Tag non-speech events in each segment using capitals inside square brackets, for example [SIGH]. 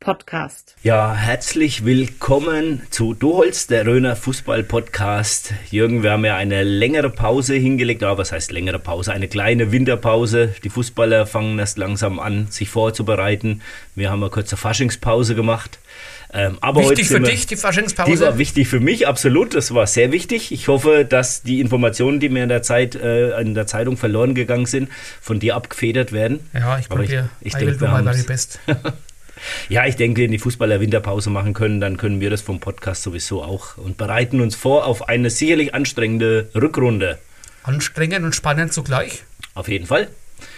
Podcast. Ja, herzlich willkommen zu Du holst, der Röner Fußball Podcast. Jürgen, wir haben ja eine längere Pause hingelegt. Ja, was heißt längere Pause? Eine kleine Winterpause. Die Fußballer fangen erst langsam an, sich vorzubereiten. Wir haben eine kurze Faschingspause gemacht. Ähm, aber wichtig für wir, dich, die Faschingspause? Die war wichtig für mich, absolut. Das war sehr wichtig. Ich hoffe, dass die Informationen, die mir in der Zeit äh, in der Zeitung verloren gegangen sind, von dir abgefedert werden. Ja, ich probiere. Ich, ich denke, wir haben best. [LAUGHS] Ja, ich denke, wenn die Fußballer Winterpause machen können, dann können wir das vom Podcast sowieso auch und bereiten uns vor auf eine sicherlich anstrengende Rückrunde. Anstrengend und spannend zugleich. Auf jeden Fall.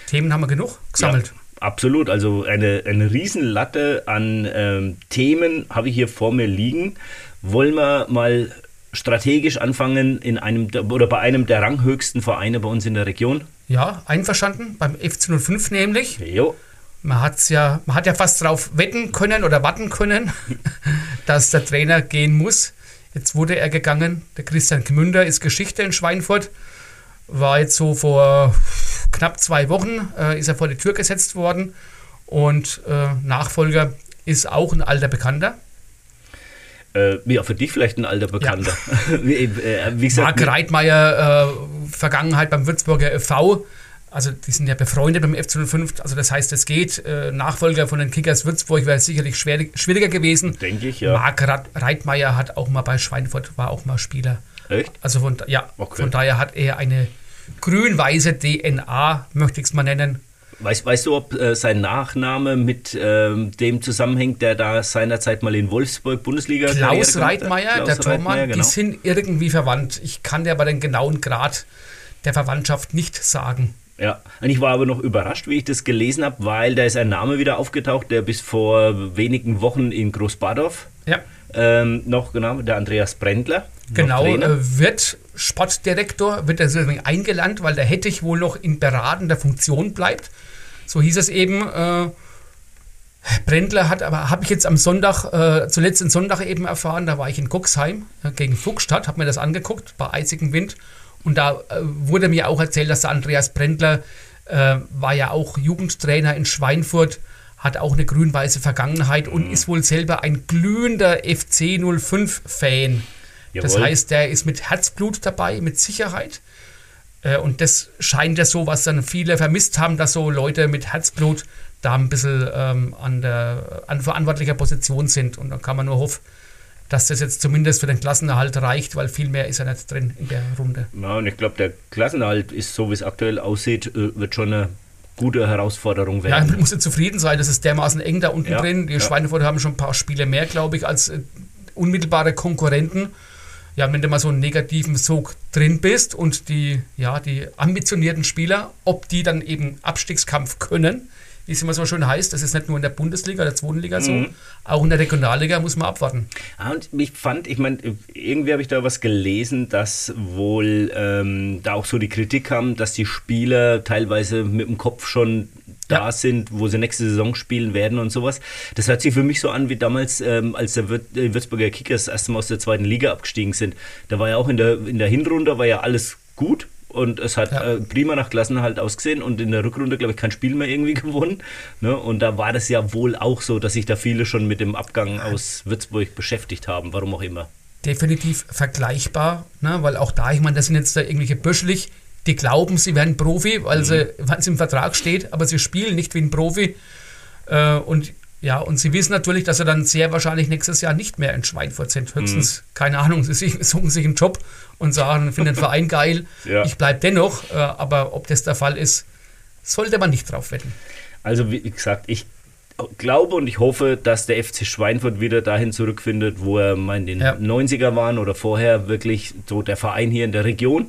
Themen haben wir genug gesammelt. Ja. Absolut, also eine, eine Riesenlatte an ähm, Themen habe ich hier vor mir liegen. Wollen wir mal strategisch anfangen in einem oder bei einem der ranghöchsten Vereine bei uns in der Region? Ja, einverstanden, beim FC 05 nämlich. Jo. Man, hat's ja, man hat ja fast darauf wetten können oder warten können, [LAUGHS] dass der Trainer gehen muss. Jetzt wurde er gegangen. Der Christian Gmünder ist Geschichte in Schweinfurt. War jetzt so vor knapp zwei Wochen, äh, ist er vor die Tür gesetzt worden. Und äh, Nachfolger ist auch ein alter Bekannter. Äh, ja, für dich vielleicht ein alter Bekannter. Ja. [LAUGHS] wie, äh, wie gesagt, Marc Reitmeier, äh, Vergangenheit beim Würzburger e.V., also die sind ja befreundet beim F05, also das heißt, es geht. Äh, Nachfolger von den Kickers Würzburg wäre sicherlich schwer, schwieriger gewesen. Denke ich, ja. Marc Reitmeier hat auch mal bei Schweinfurt, war auch mal Spieler. Echt? Also von, ja, okay. von daher hat er eine grün-weiße DNA, möchte ich es mal nennen. Weißt, weißt du, ob äh, sein Nachname mit ähm, dem zusammenhängt, der da seinerzeit mal in Wolfsburg Bundesliga Klaus Reitmeier, der Tormann, genau. die sind irgendwie verwandt. Ich kann dir aber den genauen Grad der Verwandtschaft nicht sagen. Ja, und ich war aber noch überrascht, wie ich das gelesen habe, weil da ist ein Name wieder aufgetaucht, der bis vor wenigen Wochen in Großbadorf ja. ähm, noch genau, der Andreas Brendler. Genau, äh, wird Sportdirektor, wird deswegen eingeladen, weil der Hettich wohl noch in beratender Funktion bleibt. So hieß es eben. Äh, Brendler hat, aber habe ich jetzt am Sonntag, äh, zuletzt am Sonntag eben erfahren, da war ich in Cuxheim äh, gegen Fuchstadt, habe mir das angeguckt bei eisigem Wind und da äh, wurde mir auch erzählt, dass der Andreas Brendler äh, war ja auch Jugendtrainer in Schweinfurt, hat auch eine grün-weiße Vergangenheit und mhm. ist wohl selber ein glühender FC 05-Fan. Das heißt, der ist mit Herzblut dabei, mit Sicherheit. Äh, und das scheint ja so, was dann viele vermisst haben, dass so Leute mit Herzblut da ein bisschen ähm, an, der, an verantwortlicher Position sind. Und dann kann man nur hoffen, dass das jetzt zumindest für den Klassenerhalt reicht, weil viel mehr ist ja nicht drin in der Runde. Ja, und ich glaube, der Klassenerhalt ist, so wie es aktuell aussieht, äh, wird schon eine gute Herausforderung werden. Ja, man muss ja zufrieden sein, das ist dermaßen eng da unten ja, drin. Die ja. Schweinefurter haben schon ein paar Spiele mehr, glaube ich, als äh, unmittelbare Konkurrenten. Ja, wenn du mal so einen negativen Sog drin bist und die, ja, die ambitionierten Spieler, ob die dann eben Abstiegskampf können, wie es immer so schön heißt, das ist nicht nur in der Bundesliga, der zweiten Liga so, mhm. auch in der Regionalliga muss man abwarten. Ah, und ich fand, ich meine, irgendwie habe ich da was gelesen, dass wohl ähm, da auch so die Kritik kam, dass die Spieler teilweise mit dem Kopf schon da ja. sind, wo sie nächste Saison spielen werden und sowas. Das hört sich für mich so an wie damals, ähm, als der Würzburger Kickers erstmal aus der zweiten Liga abgestiegen sind. Da war ja auch in der, in der Hinrunde war ja alles gut und es hat ja. äh, prima nach Klassenhalt ausgesehen und in der Rückrunde, glaube ich, kein Spiel mehr irgendwie [LAUGHS] gewonnen. Ne? Und da war das ja wohl auch so, dass sich da viele schon mit dem Abgang aus Würzburg beschäftigt haben, warum auch immer. Definitiv vergleichbar, ne? weil auch da, ich meine, das sind jetzt da irgendwelche Böschlich, die glauben, sie wären Profi, weil mhm. es im Vertrag steht, aber sie spielen nicht wie ein Profi. Äh, und ja, und sie wissen natürlich, dass sie dann sehr wahrscheinlich nächstes Jahr nicht mehr in Schweinfurt sind. Höchstens, mhm. keine Ahnung, sie suchen sich einen Job und sagen, finden den Verein geil, [LAUGHS] ja. ich bleibe dennoch. Äh, aber ob das der Fall ist, sollte man nicht drauf wetten. Also wie gesagt, ich glaube und ich hoffe, dass der FC Schweinfurt wieder dahin zurückfindet, wo er mal in den Ja. 90er waren oder vorher wirklich so der Verein hier in der Region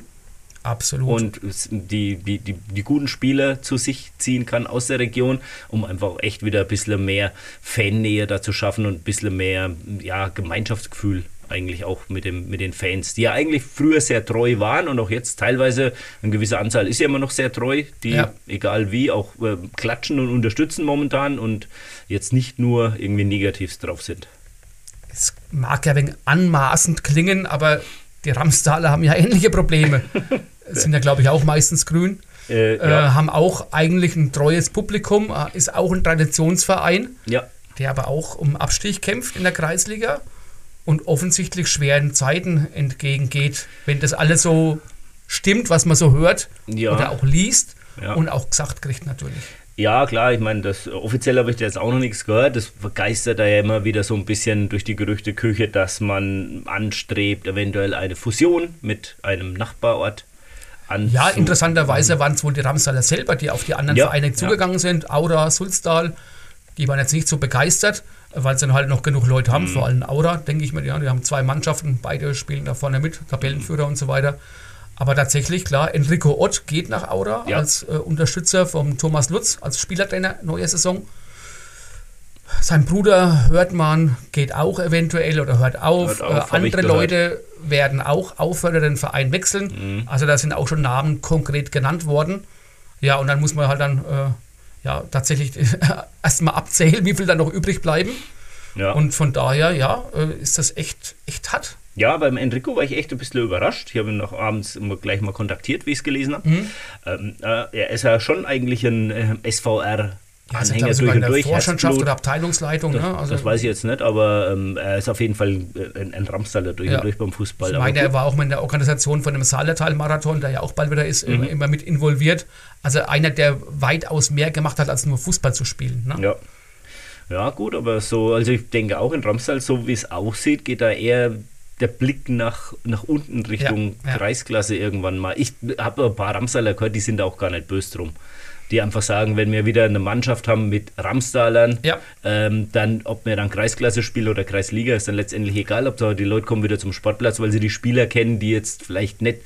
Absolut. und die, die, die, die guten Spieler zu sich ziehen kann aus der Region, um einfach echt wieder ein bisschen mehr Fannähe da zu schaffen und ein bisschen mehr ja, Gemeinschaftsgefühl eigentlich auch mit, dem, mit den Fans, die ja eigentlich früher sehr treu waren und auch jetzt teilweise eine gewisse Anzahl ist ja immer noch sehr treu, die Ja. egal wie auch äh, klatschen und unterstützen momentan und jetzt nicht nur irgendwie negativ drauf sind. Es mag ja wenig anmaßend klingen, aber die Ramstaler haben ja ähnliche Probleme. [LAUGHS] Sind ja, glaube ich, auch meistens grün. Äh, Äh, ja, haben auch eigentlich ein treues Publikum, äh, ist auch ein Traditionsverein, ja, der aber auch um Abstieg kämpft in der Kreisliga und offensichtlich schweren Zeiten entgegengeht, wenn das alles so stimmt, was man so hört Ja. oder auch liest und auch gesagt kriegt natürlich. Ja, klar, ich meine, das offiziell habe ich da jetzt auch noch nichts gehört. Das vergeistert da ja immer wieder so ein bisschen durch die Gerüchteküche, dass man anstrebt, eventuell eine Fusion mit einem Nachbarort anzu Ja, interessanterweise waren es wohl die Ramsaler selber, die auf die anderen Ja, Vereine ja. zugegangen sind. Aura, Sulztal, die waren jetzt nicht so begeistert, weil sie dann halt noch genug Leute Mhm. haben. Vor allem Aura, denke ich mir, ja, die haben zwei Mannschaften, beide spielen da vorne mit, Tabellenführer und so weiter. Aber tatsächlich, klar, Enrico Ott geht nach Aura Ja. als äh, Unterstützer vom Thomas Lutz, als Spielertrainer, neue Saison. Sein Bruder hört man, geht auch eventuell oder hört auf. Hört auf, äh, andere. Leute werden auch aufhören, den Verein wechseln. Mhm. Also da sind auch schon Namen konkret genannt worden. Ja, und dann muss man halt dann äh, ja, tatsächlich [LAUGHS] erstmal abzählen, wie viel dann noch übrig bleiben. Ja. Und von daher, ja, äh, ist das echt, echt hart. ja, beim Enrico war ich echt ein bisschen überrascht. Ich habe ihn noch abends immer gleich mal kontaktiert, wie ich es gelesen habe. Mhm. Ähm, äh, er ist ja schon eigentlich ein äh, SVR. Ja, also, Anhänger ich, durch und durch, Vorstandschaft oder Abteilungsleitung. Das, ne? also, das weiß ich jetzt nicht, aber ähm, er ist auf jeden Fall äh, ein, ein Ramstaller durch Ja. und durch beim Fußball. Ich meine, er war auch mal in der Organisation von dem Saarlertal-Marathon, der ja auch bald wieder ist, Mhm. immer, mit involviert. Also einer, der weitaus mehr gemacht hat, als nur Fußball zu spielen. Ne? Ja. Ja, gut, aber so, also ich denke auch in Ramstal, so wie es aussieht, geht da eher der Blick nach, nach unten Richtung Ja, ja. Kreisklasse irgendwann mal. Ich habe ein paar Ramstaler gehört, die sind da auch gar nicht böse drum. Die einfach sagen, wenn wir wieder eine Mannschaft haben mit Ramstalern, Ja. ähm, dann, ob wir dann Kreisklasse spielen oder Kreisliga, ist dann letztendlich egal. Ob da die Leute kommen wieder zum Sportplatz, weil sie die Spieler kennen, die jetzt vielleicht nicht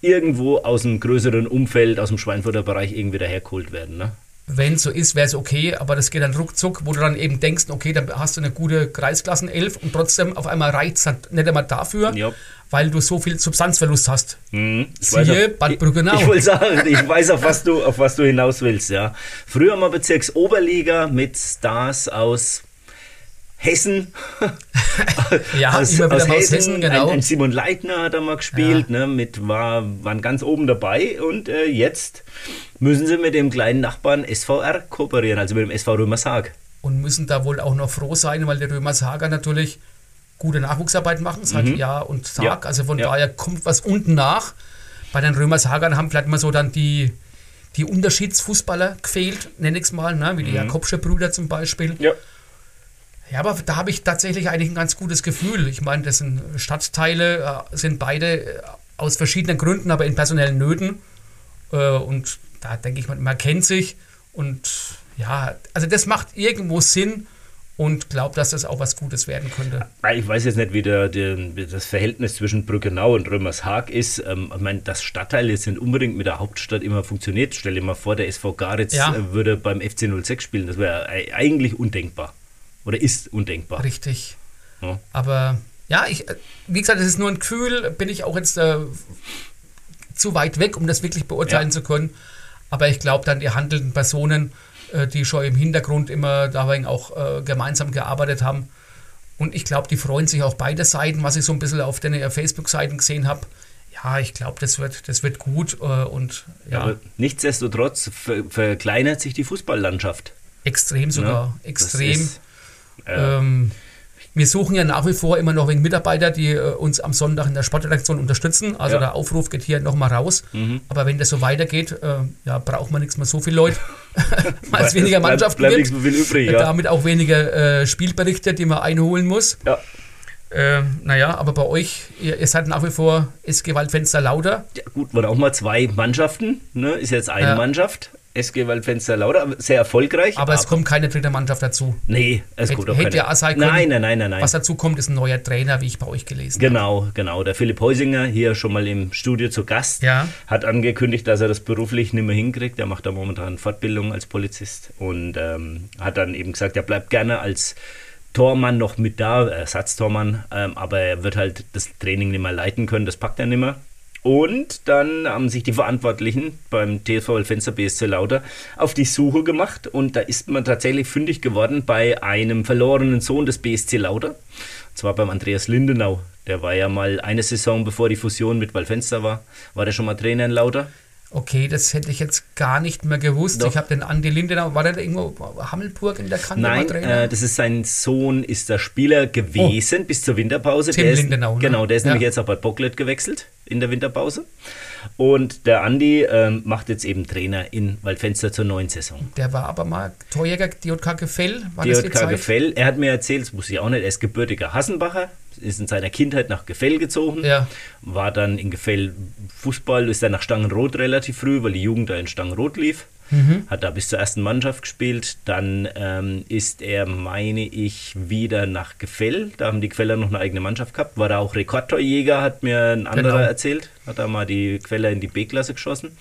irgendwo aus einem größeren Umfeld, aus dem Schweinfurter Bereich irgendwie dahergeholt werden. Ne? Wenn es so ist, wäre es okay, aber das geht dann ruckzuck, wo du dann eben denkst, okay, dann hast du eine gute Kreisklassen-Elf und trotzdem auf einmal reizt es nicht einmal dafür, Ja. Weil du so viel Substanzverlust hast. Mhm. Ich Siehe weiß auf- Bad Brückenau. Ich, ich wollte sagen, ich weiß, auf was, du, auf was du hinaus willst. Ja. Früher mal Bezirksoberliga mit Stars aus Hessen. [LAUGHS] Ja, immer wieder aus Hessen, genau. Ein, ein Simon Leitner hat da mal gespielt, ne, mit, war, waren ganz oben dabei und äh, jetzt müssen sie mit dem kleinen Nachbarn SVR kooperieren, also mit dem SV Römershaag. und müssen da wohl auch noch froh sein, weil die Römershager natürlich gute Nachwuchsarbeit machen, seit Jahr und Tag. Mhm. Ja, Also von ja. daher kommt was unten nach. Bei den Römershagern haben vielleicht mal so dann die, die Unterschiedsfußballer gefehlt, nenne ich es mal, ne? wie die Jakobsche Brüder zum Beispiel. Mhm. Ja. Ja, aber da habe ich tatsächlich eigentlich ein ganz gutes Gefühl. Ich meine, das sind Stadtteile, äh, sind beide äh, aus verschiedenen Gründen, aber in personellen Nöten. Äh, und da denke ich, man, man kennt sich. Und ja, also das macht irgendwo Sinn und glaube, dass das auch was Gutes werden könnte. Ich weiß jetzt nicht, wie der, der, das Verhältnis zwischen Brückenau und Römershaag ist. Ähm, ich meine, dass Stadtteile sind unbedingt mit der Hauptstadt immer funktioniert. Stell dir mal vor, der SV Garitz Ja. äh, würde beim FC 06 spielen. Das wäre ei- eigentlich undenkbar. Oder ist undenkbar. Richtig. Ja. Aber ja, ich, äh, wie gesagt, das ist nur ein Gefühl, bin ich auch jetzt äh, zu weit weg, um das wirklich beurteilen Ja. zu können. Aber ich glaube dann, die handelnden Personen, die schon im Hintergrund immer dabei auch äh, gemeinsam gearbeitet haben. Und ich glaube, die freuen sich auch beide Seiten, was ich so ein bisschen auf den äh, Facebook-Seiten gesehen habe. Ja, ich glaube, das wird, das wird gut äh, und ja, Aber nichtsdestotrotz ver verkleinert sich die Fußballlandschaft. extrem sogar. ne? Das Extrem. ist, äh, Ähm, wir suchen ja nach wie vor immer noch wegen Mitarbeiter, die äh, uns am Sonntag in der Sportredaktion unterstützen. Also Ja. der Aufruf geht hier nochmal raus. Aber wenn das so weitergeht, äh, ja, braucht man nichts mehr so viele Leute, [LAUGHS] weil es weniger bleibt- Mannschaften bleibt gibt. nichts viel übrig, ja. Damit auch weniger äh, Spielberichte, die man einholen muss. ja. Äh, naja, aber bei euch, ihr, ihr seid nach wie vor ist Gewaltfenster lauter. Ja, gut, waren auch mal zwei Mannschaften, ne? ist jetzt eine Ja. Mannschaft. SG Waldfenster-Lauter, sehr erfolgreich. Aber, es kommt keine dritte Mannschaft dazu. Nee, es Hätt- kommt auch hätte ja auch sein können. Nein, nein, nein, nein, nein. Was dazu kommt, ist ein neuer Trainer, wie ich bei euch gelesen habe. Genau, genau. Der Philipp Heusinger, hier schon mal im Studio zu Gast, Ja. hat angekündigt, dass er das beruflich nicht mehr hinkriegt. Er macht da momentan Fortbildung als Polizist und ähm, hat dann eben gesagt, er bleibt gerne als Tormann noch mit da, Ersatztormann, ähm, aber er wird halt das Training nicht mehr leiten können, das packt er nicht mehr. Und dann haben sich die Verantwortlichen beim TV Fenster BSC Lauter auf die Suche gemacht und da ist man tatsächlich fündig geworden bei einem verlorenen Sohn des BSC Lauter. Und zwar beim Andreas Lindenau. Der war ja mal eine Saison bevor die Fusion mit Waldfenster war, war der schon mal Trainer in Lauter. Okay, das hätte ich jetzt gar nicht mehr gewusst. Doch. Ich habe den Andi Lindenau, war der da irgendwo Hammelburg in der Kante Nein, äh, das ist sein Sohn, ist der Spieler gewesen bis zur Winterpause. Tim der ist, Lindenau, ne? Genau, der ist Ja. nämlich jetzt auch bei Bocklet gewechselt in der Winterpause. Und der Andi ähm, macht jetzt eben Trainer in Waldfenster zur neuen Saison. der war aber mal Torjäger DJK Gefell. War DJK? Gefell, er hat mir erzählt, das wusste ich auch nicht, er ist gebürtiger Hassenbacher, ist in seiner Kindheit nach Gefell gezogen, Ja. war dann in Gefell Fußball, ist dann nach Stangenrot relativ früh, weil die Jugend da in Stangenrot lief, Mhm. hat da bis zur ersten Mannschaft gespielt, dann ähm, ist er, meine ich, wieder nach Gefell, da haben die Queller noch eine eigene Mannschaft gehabt, war da auch Rekordtorjäger, hat mir ein anderer Genau. erzählt, hat da mal die Queller in die B-Klasse geschossen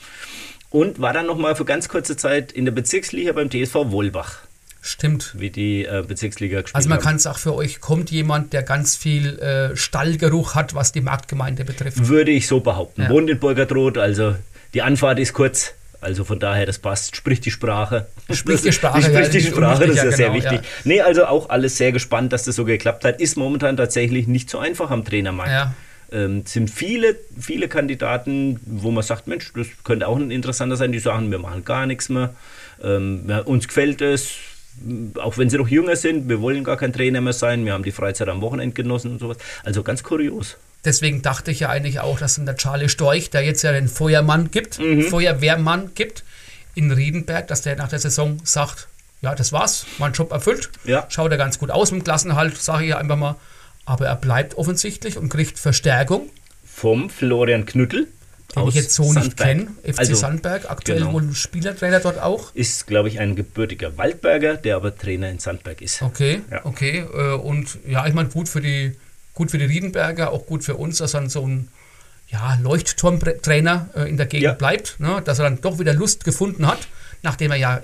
und war dann noch mal für ganz kurze Zeit in der Bezirksliga beim TSV Wohlbach Stimmt. wie die äh, Bezirksliga gespielt Also man kann es auch für euch, kommt jemand, der ganz viel äh, Stallgeruch hat, was die Marktgemeinde betrifft. Würde ich so behaupten. Ja. Wohnt in Burgertrot, also die Anfahrt ist kurz. Also von daher, das passt. Spricht die Sprache. Spricht die Sprache, Spricht ja, die Sprache, das ist ja unwichtig, sehr ja, genau, wichtig. Nee, also auch alles sehr gespannt, dass das so geklappt hat. Ist momentan tatsächlich nicht so einfach am Trainermarkt. Ja. Ähm, sind viele, viele Kandidaten, wo man sagt, Mensch, das könnte auch ein interessanter sein, die sagen, wir machen gar nichts mehr. Ähm, ja, uns gefällt es, auch wenn sie noch jünger sind, wir wollen gar kein Trainer mehr sein, wir haben die Freizeit am Wochenende genossen und sowas. Also ganz kurios. Deswegen dachte ich ja eigentlich auch, dass dann der Charlie Storch, der jetzt ja den Feuermann gibt, Mhm. Feuerwehrmann gibt, in Riedenberg, dass der nach der Saison sagt, ja, das war's, mein Job erfüllt. Ja. Schaut er ganz gut aus mit dem Klassenhalt, sage ich ja einfach mal. Aber er bleibt offensichtlich und kriegt Verstärkung, vom Florian Knüttel. den ich jetzt so nicht Sandberg. kenne. FC Also, Sandberg, aktuell genau. wohl Spielertrainer dort auch. Ist, glaube ich, ein gebürtiger Waldberger, der aber Trainer in Sandberg ist. Okay, Ja. okay. äh, Und ja, ich meine, gut für die, gut für die Riedenberger, auch gut für uns, dass dann so ein ja, Leuchtturmtrainer äh, in der Gegend Ja. bleibt, ne? dass er dann doch wieder Lust gefunden hat, nachdem er ja äh,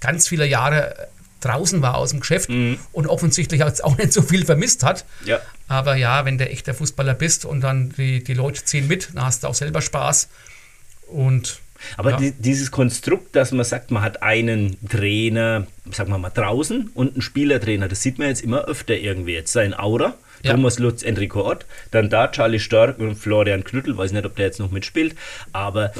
ganz viele Jahre äh, draußen war aus dem Geschäft und offensichtlich auch [LAUGHS] nicht so viel vermisst hat. Mhm. Ja. Aber ja, wenn du echter Fußballer bist und dann die, die Leute ziehen mit, dann hast du auch selber Spaß. Und Aber Ja. die, dieses Konstrukt, dass man sagt, man hat einen Trainer, sagen wir mal draußen und einen Spielertrainer, das sieht man jetzt immer öfter irgendwie. Jetzt sein Aura, Ja. Thomas Lutz, Enrico Ott, dann da Charlie Stark und Florian Knüttel, weiß nicht, ob der jetzt noch mitspielt, aber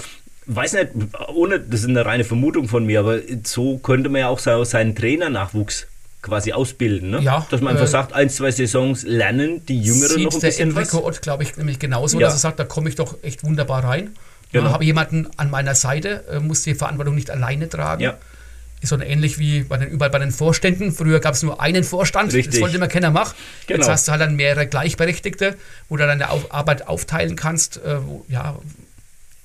weiß nicht, ohne, das ist eine reine Vermutung von mir, aber so könnte man ja auch seinen Trainernachwuchs quasi ausbilden, ne? Ja, dass man einfach äh, sagt, ein, zwei Saisons lernen die Jüngeren noch ein der bisschen Enrico was. Ott, glaube ich, nämlich genauso, Ja. dass er sagt, da komme ich doch echt wunderbar rein. Genau. Habe jemanden an meiner Seite, äh, muss die Verantwortung nicht alleine tragen. Ja. Ist so ähnlich wie bei den, überall bei den Vorständen. Früher gab es nur einen Vorstand, Richtig. das wollte immer keiner machen. Genau. Jetzt hast du halt dann mehrere Gleichberechtigte, wo du deine Auf Arbeit aufteilen kannst. Äh, wo, ja,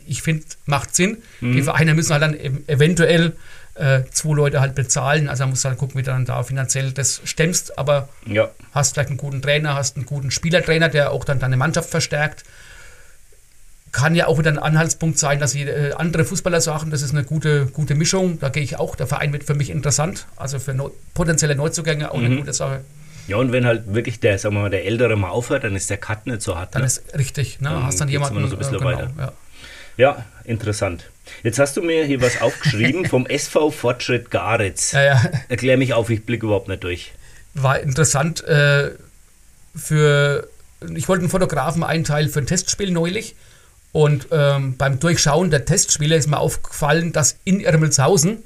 ich finde, macht Sinn. Mhm. Die Vereine müssen halt dann ev- eventuell äh, zwei Leute halt bezahlen. Also da musst du halt gucken, wie du dann da finanziell das stemmst. Aber Ja, hast vielleicht einen guten Trainer, hast einen guten Spielertrainer, der auch dann deine Mannschaft verstärkt. Kann ja auch wieder ein Anhaltspunkt sein, dass die, äh, andere Fußballer sagen, das ist eine gute, gute Mischung. Da gehe ich auch. Der Verein wird für mich interessant. Also für neu, potenzielle Neuzugänge auch Mhm. eine gute Sache. Ja, und wenn halt wirklich der, sagen wir mal, der Ältere mal aufhört, dann ist der Cut nicht so hart. Dann ne? ist richtig. Ne? Dann hast dann jemanden. immer noch so ein bisschen äh, genau, weiter. ja. Ja, interessant. Jetzt hast du mir hier was aufgeschrieben [LAUGHS] vom SV Fortschritt Garitz. Ja, ja. Erklär mich auf, ich blicke überhaupt nicht durch. War interessant äh, für. Ich wollte einen Fotografen einteilen für ein Testspiel neulich. Und ähm, beim Durchschauen der Testspiele ist mir aufgefallen, dass in Irmelshausen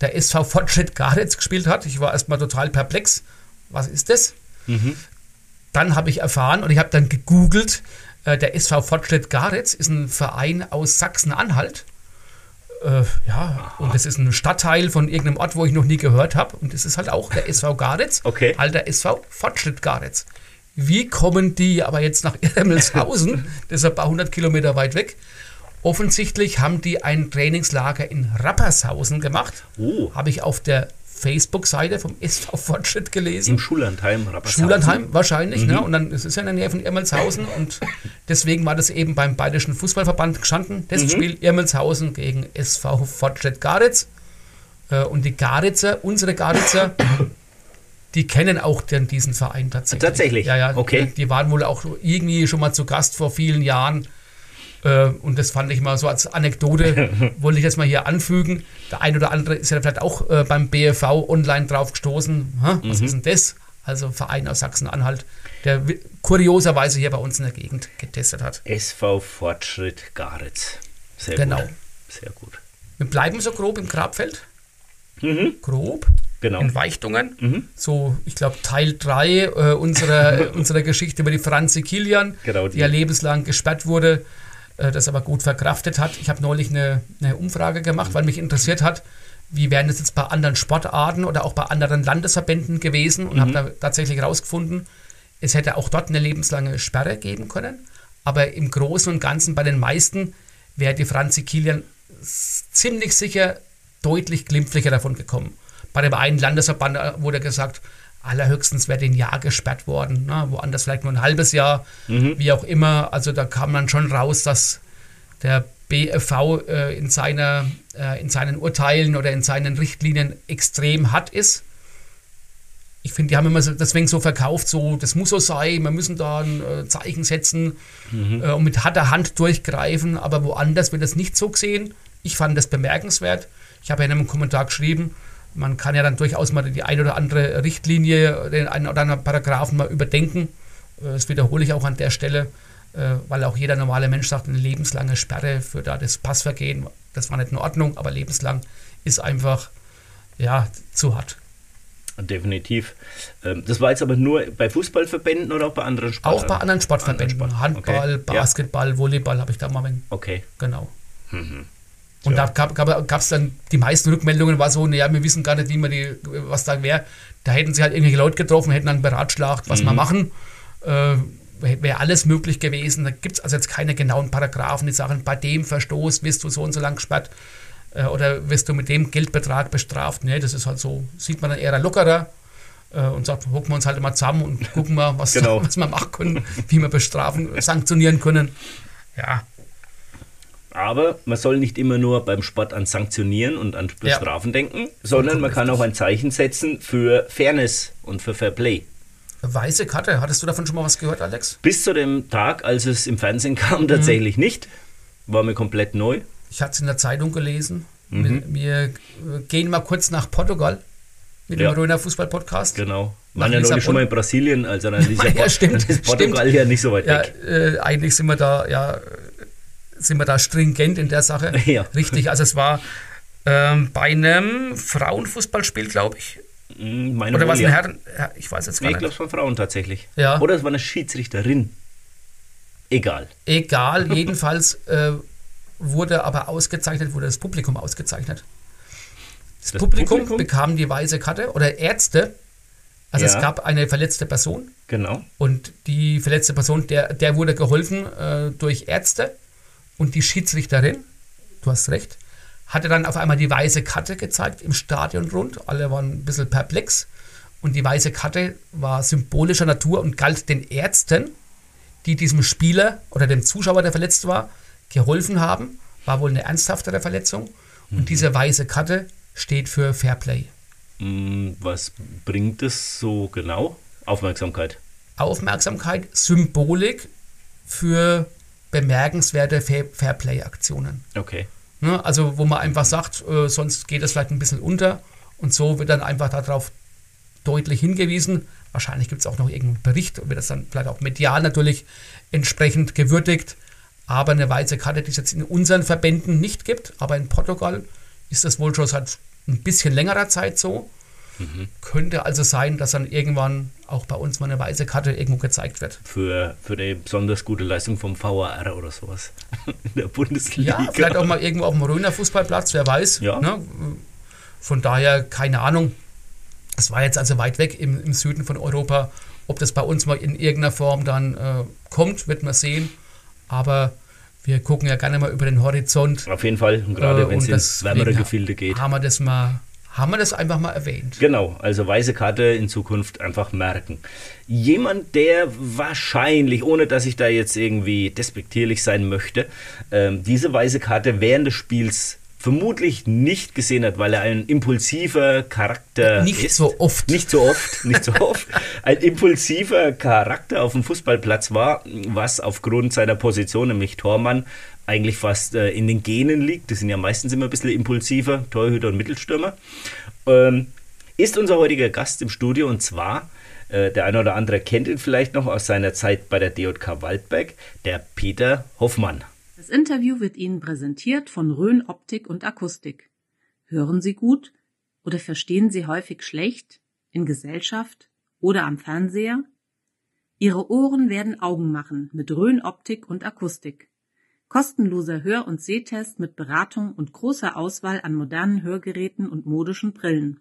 der SV Fortschritt Garetz gespielt hat. Ich war erstmal total perplex. Was ist das? Dann habe ich erfahren und ich habe dann gegoogelt, äh, der SV Fortschritt Garetz ist ein Verein aus Sachsen-Anhalt. Äh, ja, und das ist ein Stadtteil von irgendeinem Ort, wo ich noch nie gehört habe. Und das ist halt auch der SV Garetz. Okay. Halt der SV Fortschritt Garetz. Wie kommen die aber jetzt nach Irmelshausen? [LAUGHS] das ist ein paar hundert Kilometer weit weg. Offensichtlich haben die ein Trainingslager in Rappershausen gemacht. Oh. Habe ich auf der Facebook-Seite vom SV Fortschritt gelesen. Im Schullandheim, Rappershaus. Schullandheim wahrscheinlich, ne? Und dann es ist ja in der Nähe von Irmelshausen und deswegen war das eben beim Bayerischen Fußballverband gestanden. Das Spiel Irmelshausen gegen SV Fortschritt Garitz. Äh, Und die Garitzer, unsere Garitzer, die kennen auch den, diesen Verein tatsächlich. Tatsächlich? Ja, ja. Okay. Die waren wohl auch irgendwie schon mal zu Gast vor vielen Jahren. Äh, Und das fand ich mal so als Anekdote, [LAUGHS] wollte ich jetzt mal hier anfügen. Der ein oder andere ist ja vielleicht auch äh, beim BFV online drauf gestoßen. Hä, was ist denn das? Also Verein aus Sachsen-Anhalt, der kurioserweise hier bei uns in der Gegend getestet hat. SV Fortschritt Garitz. Sehr Genau. gut. Sehr gut. Wir bleiben so grob im Grabfeld. Grob. Genau. In Weichtungen. So, ich glaube, Teil 3 äh, unserer, [LAUGHS] unserer Geschichte über die Franzi Kilian, Genau, die die- ja lebenslang gesperrt wurde, äh, das aber gut verkraftet hat. Ich habe neulich eine, eine Umfrage gemacht, weil mich interessiert hat, wie wären das jetzt bei anderen Sportarten oder auch bei anderen Landesverbänden gewesen und habe da tatsächlich herausgefunden, es hätte auch dort eine lebenslange Sperre geben können. Aber im Großen und Ganzen bei den meisten wäre die Franzi Kilian ziemlich sicher deutlich glimpflicher davon gekommen. Bei dem einen Landesverband äh, wurde gesagt, allerhöchstens wäre ein Jahr gesperrt worden, ne? woanders vielleicht nur ein halbes Jahr, wie auch immer. Also da kam dann schon raus, dass der BFV äh, in, seiner, äh, in seinen Urteilen oder in seinen Richtlinien extrem hart ist. Ich finde, die haben immer so, deswegen so verkauft, so, das muss so sein, wir müssen da ein äh, Zeichen setzen äh, und mit harter Hand durchgreifen, aber woanders wird das nicht so gesehen. Ich fand das bemerkenswert. Ich habe ja in einem Kommentar geschrieben, man kann ja dann durchaus mal die eine oder andere Richtlinie, den einen oder anderen Paragraphen mal überdenken. Äh, Das wiederhole ich auch an der Stelle, äh, weil auch jeder normale Mensch sagt, eine lebenslange Sperre für da das Passvergehen, das war nicht in Ordnung, aber lebenslang ist einfach ja, zu hart. Definitiv. Ähm, Das war jetzt aber nur bei Fußballverbänden oder auch bei anderen Auch Sportarten? bei anderen Sportverbänden. Anderen Sport- Handball, okay. Basketball, Volleyball habe ich da mal, Okay. genau. Mhm. Und Ja. da gab es dann, die meisten Rückmeldungen war so, naja, wir wissen gar nicht, wie man die, was da wäre. Da hätten sie halt irgendwelche Leute getroffen, hätten dann beratschlagt, was Mhm. wir machen. Äh, wäre alles möglich gewesen. Da gibt es also jetzt keine genauen Paragraphen, die sagen, bei dem Verstoß wirst du so und so lang gesperrt äh, oder wirst du mit dem Geldbetrag bestraft. Nee, das ist halt so, sieht man dann eher lockerer äh, und sagt, gucken wir uns halt mal zusammen und gucken mal, was, Genau. [LAUGHS] was wir machen können, wie wir bestrafen, sanktionieren können. Ja, Aber man soll nicht immer nur beim Sport an Sanktionieren und an Bestrafen denken, sondern man kann auch ein Zeichen setzen für Fairness und für Fair Play. weiße Karte, hattest du davon schon mal was gehört, Alex? Bis zu dem Tag, als es im Fernsehen [LAUGHS] kam, tatsächlich nicht. War mir komplett neu. Ich hatte es in der Zeitung gelesen. Wir, wir äh, gehen mal kurz nach Portugal mit Ja. dem Röner Fußball-Podcast. Genau. Nach Waren ja neulich schon mal in Brasilien, also dann [LAUGHS] ist ja, Ja, stimmt, ist [LAUGHS] Portugal stimmt. ja nicht so weit Ja, weg. äh, eigentlich sind wir da, ja, sind wir da stringent in der Sache. [LAUGHS] Ja. Richtig, also es war ähm, bei einem Frauenfußballspiel, glaube ich. Mm, Meine Oder was ein. Herren? Ja, ich weiß jetzt Nee, gar ich glaube, nicht. es von Frauen tatsächlich. Ja. Oder es war eine Schiedsrichterin. Egal. Egal, [LAUGHS] jedenfalls äh, wurde aber ausgezeichnet, wurde das Publikum ausgezeichnet. Das, Das Publikum, Publikum? bekam die weiße Karte oder Ärzte. Also Ja. es gab eine verletzte Person Genau. und die verletzte Person, der, der wurde geholfen äh, durch Ärzte und die Schiedsrichterin, du hast recht, hatte dann auf einmal die weiße Karte gezeigt im Stadion rund. Alle waren ein bisschen perplex und die weiße Karte war symbolischer Natur und galt den Ärzten, die diesem Spieler oder dem Zuschauer, der verletzt war, geholfen haben. War wohl eine ernsthaftere Verletzung und diese weiße Karte steht für Fairplay. Mm, Was bringt es so genau? Aufmerksamkeit. Aufmerksamkeit, Symbolik für bemerkenswerte Fair- Fairplay-Aktionen. Okay. Ne? Also wo man einfach sagt, äh, sonst geht es vielleicht ein bisschen unter und so wird dann einfach darauf deutlich hingewiesen. Wahrscheinlich gibt es auch noch irgendeinen Bericht, wird das dann vielleicht auch medial natürlich entsprechend gewürdigt. Aber eine weiße Karte, die es jetzt in unseren Verbänden nicht gibt, aber in Portugal ist das wohl schon seit ein bisschen längerer Zeit so. Könnte also sein, dass dann irgendwann auch bei uns mal eine weiße Karte irgendwo gezeigt wird. Für, für eine besonders gute Leistung vom VAR oder sowas. [LAUGHS] In der Bundesliga. Ja, vielleicht auch mal irgendwo auf dem Röner Fußballplatz, wer weiß. Ja. Ne? Von daher keine Ahnung. Es war jetzt also weit weg im, im Süden von Europa. Ob das bei uns mal in irgendeiner Form dann äh, kommt, wird man sehen. Aber wir gucken ja gerne mal über den Horizont. Auf jeden Fall, und gerade Äh, wenn es ins wärmere Gefilde geht. Haben wir das mal, haben wir das einfach mal erwähnt. Genau, also weiße Karte in Zukunft einfach merken. Jemand, der wahrscheinlich, ohne dass ich da jetzt irgendwie despektierlich sein möchte, ähm, diese weiße Karte während des Spiels vermutlich nicht gesehen hat, weil er ein impulsiver Charakter Nicht ist. so oft. Nicht so oft, nicht so oft. Ein impulsiver Charakter auf dem Fußballplatz war, was aufgrund seiner Position, nämlich Tormann, eigentlich fast äh, in den Genen liegt. Das sind ja meistens immer ein bisschen impulsiver, Torhüter und Mittelstürmer. Ähm, ist unser heutiger Gast im Studio und zwar, äh, der eine oder andere kennt ihn vielleicht noch aus seiner Zeit bei der DJK Waldberg, der Peter Hoffmann. Das Interview wird Ihnen präsentiert von Rhön Optik und Akustik. Hören Sie gut oder verstehen Sie häufig schlecht in Gesellschaft oder am Fernseher? Ihre Ohren werden Augen machen mit Rhön Optik und Akustik. Kostenloser Hör- und Sehtest mit Beratung und großer Auswahl an modernen Hörgeräten und modischen Brillen.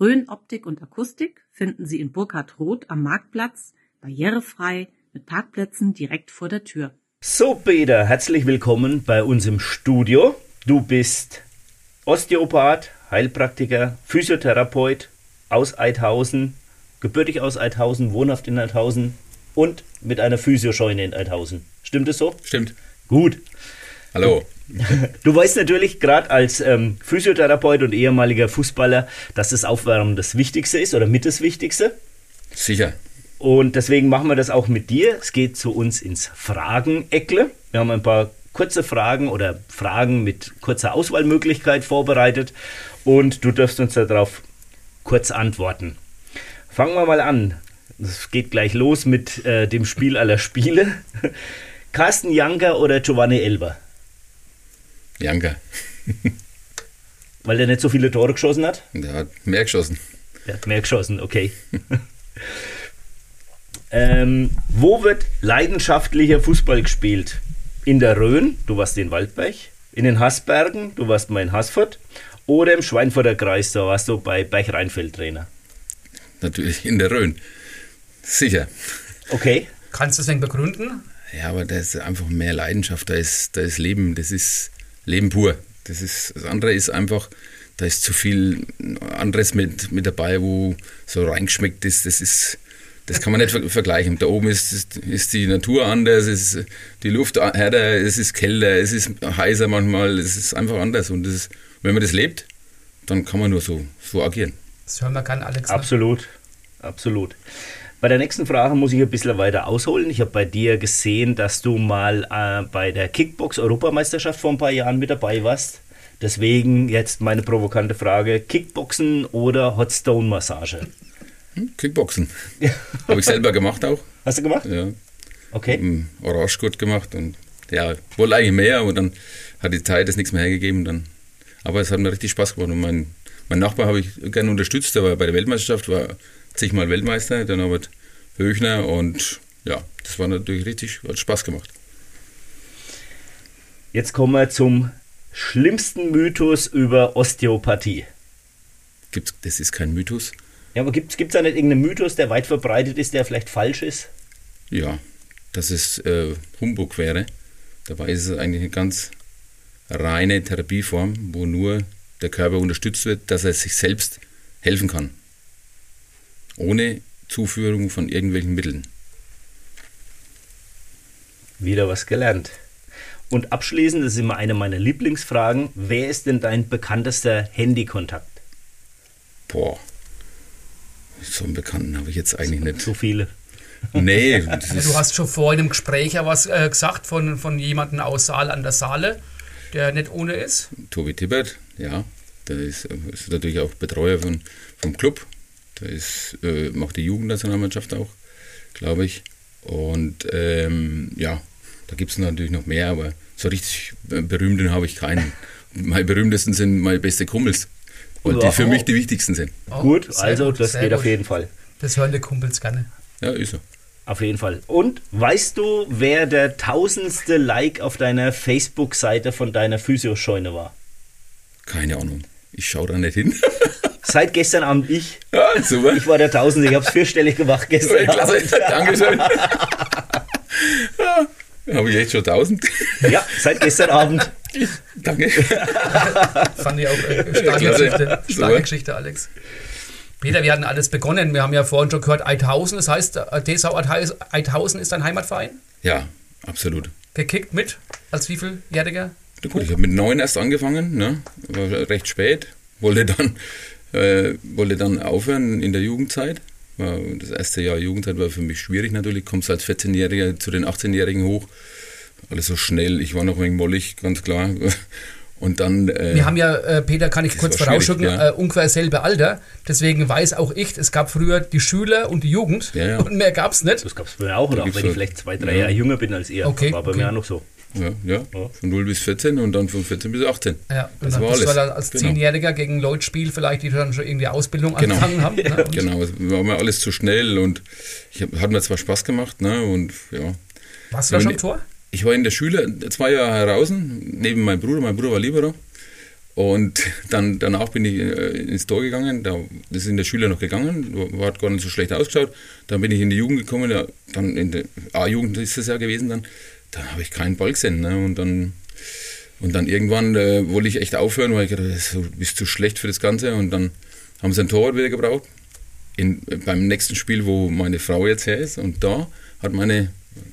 Rhön Optik und Akustik finden Sie in Burkhard Roth am Marktplatz, barrierefrei, mit Parkplätzen direkt vor der Tür. So, Peter, herzlich willkommen bei uns im Studio. Du bist Osteopath, Heilpraktiker, Physiotherapeut aus Eidhausen, gebürtig aus Eidhausen, wohnhaft in Eidhausen und mit einer Physioscheune in Eidhausen. Stimmt es so? Stimmt. Gut. Hallo. Du weißt natürlich gerade als ähm, Physiotherapeut und ehemaliger Fußballer, dass das Aufwärmen das Wichtigste ist oder mit das Wichtigste. Sicher. Und deswegen machen wir das auch mit dir. Es geht zu uns ins Fragen-Eckle. Wir haben ein paar kurze Fragen oder Fragen mit kurzer Auswahlmöglichkeit vorbereitet und du darfst uns darauf kurz antworten. Fangen wir mal an. Es geht gleich los mit äh, dem Spiel aller Spiele. [LAUGHS] Carsten Janker oder Giovanni Elber? Janka. [LAUGHS] Weil der nicht so viele Tore geschossen hat? Der hat mehr geschossen. Der hat mehr geschossen, okay. [LAUGHS] ähm, wo wird leidenschaftlicher Fußball gespielt? In der Rhön, du warst in Waldberg, in den Haßbergen, du warst mal in Haßfurt, oder im Schweinfurter Kreis, da warst du bei Berg-Rheinfeld Trainer. Natürlich in der Rhön. Sicher. Okay, Kannst du es denn begründen? Ja, aber da ist einfach mehr Leidenschaft, da ist, da ist Leben, das ist Leben pur. Das, ist, das andere ist einfach, da ist zu viel anderes mit, mit dabei, wo so reingeschmeckt ist. Das ist, das kann man nicht ver vergleichen. Da oben ist, ist, ist die Natur anders, es ist die Luft härter, es ist kälter, es ist heißer manchmal, es ist einfach anders. Und das ist, wenn man das lebt, dann kann man nur so, so agieren. Das hören wir gerne, Alex. ne? absolut, absolut. Bei der nächsten Frage muss ich ein bisschen weiter ausholen. Ich habe bei dir gesehen, dass du mal äh, bei der Kickbox-Europameisterschaft vor ein paar Jahren mit dabei warst. Deswegen jetzt meine provokante Frage: Kickboxen oder Hotstone-Massage? Hm? Kickboxen. Habe ich selber gemacht auch. Hast du gemacht? Ja. Okay. im Orangegurt gemacht und ja, wollte eigentlich mehr, aber dann hat die Zeit es nichts mehr hergegeben. Dann. Aber es hat mir richtig Spaß gemacht und mein, mein Nachbar habe ich gerne unterstützt, der war bei der Weltmeisterschaft, war zigmal Weltmeister, der Norbert Höchner und ja, das war natürlich richtig, hat Spaß gemacht. Jetzt kommen wir zum schlimmsten Mythos über Osteopathie. Gibt's, das ist kein Mythos. Ja, aber gibt es da nicht irgendeinen Mythos, der weit verbreitet ist, der vielleicht falsch ist? Ja, dass es äh, Humbug wäre. Dabei ist es eigentlich eine ganz reine Therapieform, wo nur der Körper unterstützt wird, dass er sich selbst helfen kann. Ohne Zuführung von irgendwelchen Mitteln. Wieder was gelernt. Und abschließend, das ist immer eine meiner Lieblingsfragen, wer ist denn dein bekanntester Handykontakt? Boah, so einen Bekannten habe ich jetzt eigentlich nicht. Zu viele. Nee, [LAUGHS] das Ja, ist, du hast schon vor in einem Gespräch ja was äh, gesagt von, von jemandem aus Saal an der Saale, der nicht ohne ist. Tobi Tippert, ja, der ist, ist natürlich auch Betreuer von, vom Club. Der ist, äh, macht die Jugendnationalmannschaft auch, glaube ich. Und ähm, ja, da gibt es natürlich noch mehr, aber so richtig berühmten habe ich keinen. [LAUGHS] Meine berühmtesten sind meine beste Kumpels, weil die für mich die wichtigsten sind. Oh, gut, also gut, das geht auf gut. jeden Fall. Das hören die Kumpels gerne. Ja, ist so. Auf jeden Fall. Und weißt du, wer der tausendste Like auf deiner Facebook-Seite von deiner Physioscheune war? Keine Ahnung. Ich schaue da nicht hin. [LAUGHS] Seit gestern Abend ich. ja, super. Ich war der Tausendste, ich habe es vierstellig gemacht gestern Klasse, Abend. [LAUGHS] Dankeschön. [LAUGHS] ja, Habe ich echt schon 1000? Ja, seit gestern Abend. [LAUGHS] Danke. [LAUGHS] Fand ich auch äh, starke. Geschichte, starke. Geschichte, Alex. Peter, wir hatten alles begonnen. Wir haben ja vorhin schon gehört, Eidhausen. Das heißt, äh, TSV Eidhausen- Eidhausen ist dein Heimatverein. Ja, absolut. Gekickt mit als wievieljähriger? Gut, ich habe mit neun erst angefangen, ne? war recht spät. Wollte dann, äh, wollte dann aufhören in der Jugendzeit. Das erste Jahr Jugendzeit war für mich schwierig natürlich. Kommst als 14-Jähriger zu den 18-Jährigen hoch. Alles so schnell. Ich war noch ein wenig mollig, ganz klar. [LAUGHS] Und dann. Äh, Wir haben ja, äh, Peter, kann ich Das kurz war vorausschicken, ja. äh, ungefähr dasselbe Alter. Deswegen weiß auch ich, es gab früher die Schüler und die Jugend Ja, ja. und mehr gab es nicht. Das gab es bei mir auch, oder auch wenn ich so- vielleicht zwei, drei Ja. Jahre jünger bin als ihr. Okay, War bei okay. mir auch noch so. ja, ja, von 0 bis 14 und dann von 14 bis 18. Ja, und Das dann war alles. dann als Genau. Zehnjähriger gegen Leute spielen, vielleicht, die dann schon irgendwie Ausbildung Genau. angefangen haben. Ne? [LAUGHS] Genau, es war mir alles zu schnell und ich hab, hat mir zwar Spaß gemacht, ne? Und ja. Warst du da schon im Tor? Ich war in der Schule zwei Jahre draußen, neben meinem Bruder. Mein Bruder war Libero. Und dann, danach bin ich äh, ins Tor gegangen. Da, das ist in der Schule noch gegangen, war- gar nicht so schlecht ausgeschaut. Dann bin ich in die Jugend gekommen, ja, dann in der A-Jugend ist es ja gewesen dann. Dann habe ich keinen Ball gesehen. Ne? Und dann, und dann irgendwann äh, wollte ich echt aufhören, weil ich das ist so- bist zu schlecht für das Ganze. Und dann haben sie ein Torwart wieder gebraucht. In, beim nächsten Spiel, wo meine Frau jetzt her ist. Und da hat meine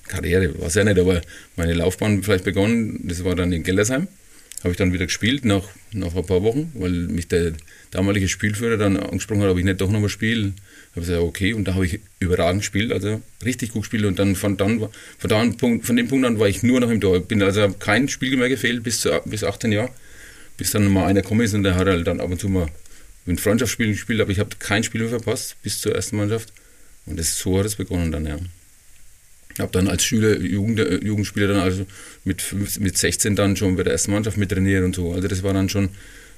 Karriere, war es ja nicht, aber meine Laufbahn vielleicht begonnen. Das war dann in Gellersheim. Habe ich dann wieder gespielt nach, nach ein paar Wochen, weil mich der damalige Spielführer dann angesprochen hat, ob ich nicht doch nochmal spiele. habe gesagt, okay, und da habe ich überragend gespielt, also richtig gut gespielt. Und dann von, dann, von, da von dem Punkt an war ich nur noch im Tor. Bin also kein Spiel mehr gefehlt bis, zu, bis 18 Jahre, bis dann mal einer gekommen ist und der hat halt dann ab und zu mal mit Freundschaftsspielen gespielt, aber ich habe kein Spiel mehr verpasst bis zur ersten Mannschaft. Und das, so hat es begonnen dann, ja. Ich habe dann als Schüler, Jugend, äh, Jugendspieler dann also mit, mit 16 dann schon bei der ersten Mannschaft mit trainiert und so. Also das war dann schon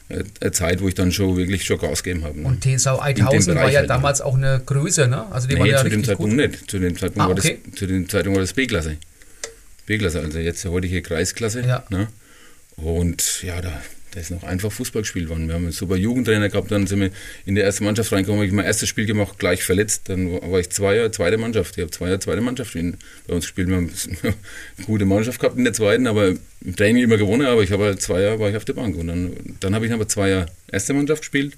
äh, eine Zeit, wo ich dann schon wirklich schon Gas gegeben habe. ne. Und TSV Eidhausen war Bereich ja halt, ne? damals auch eine Größe, ne? Also die waren Nee, ja zu dem Zeitpunkt gut. nicht. Zu dem Zeitpunkt, Ah, war, okay. das, zu dem Zeitpunkt war das B-Klasse. B-Klasse, also jetzt die heutige Kreisklasse. Ja. Ne? Und ja, da, da ist noch einfach Fußball gespielt worden. Wir haben einen super Jugendtrainer gehabt, dann sind wir in die erste Mannschaft reingekommen, habe ich mein erstes Spiel gemacht, gleich verletzt. Dann war ich zwei Jahre zweite Mannschaft. Ich habe zwei Jahre zweite Mannschaft in, bei uns gespielt. Wir haben eine [LAUGHS] gute Mannschaft gehabt in der zweiten, aber im Training immer gewonnen, aber ich habe halt zwei Jahre war ich auf der Bank. Und dann, dann habe ich aber zwei Jahre erste Mannschaft gespielt.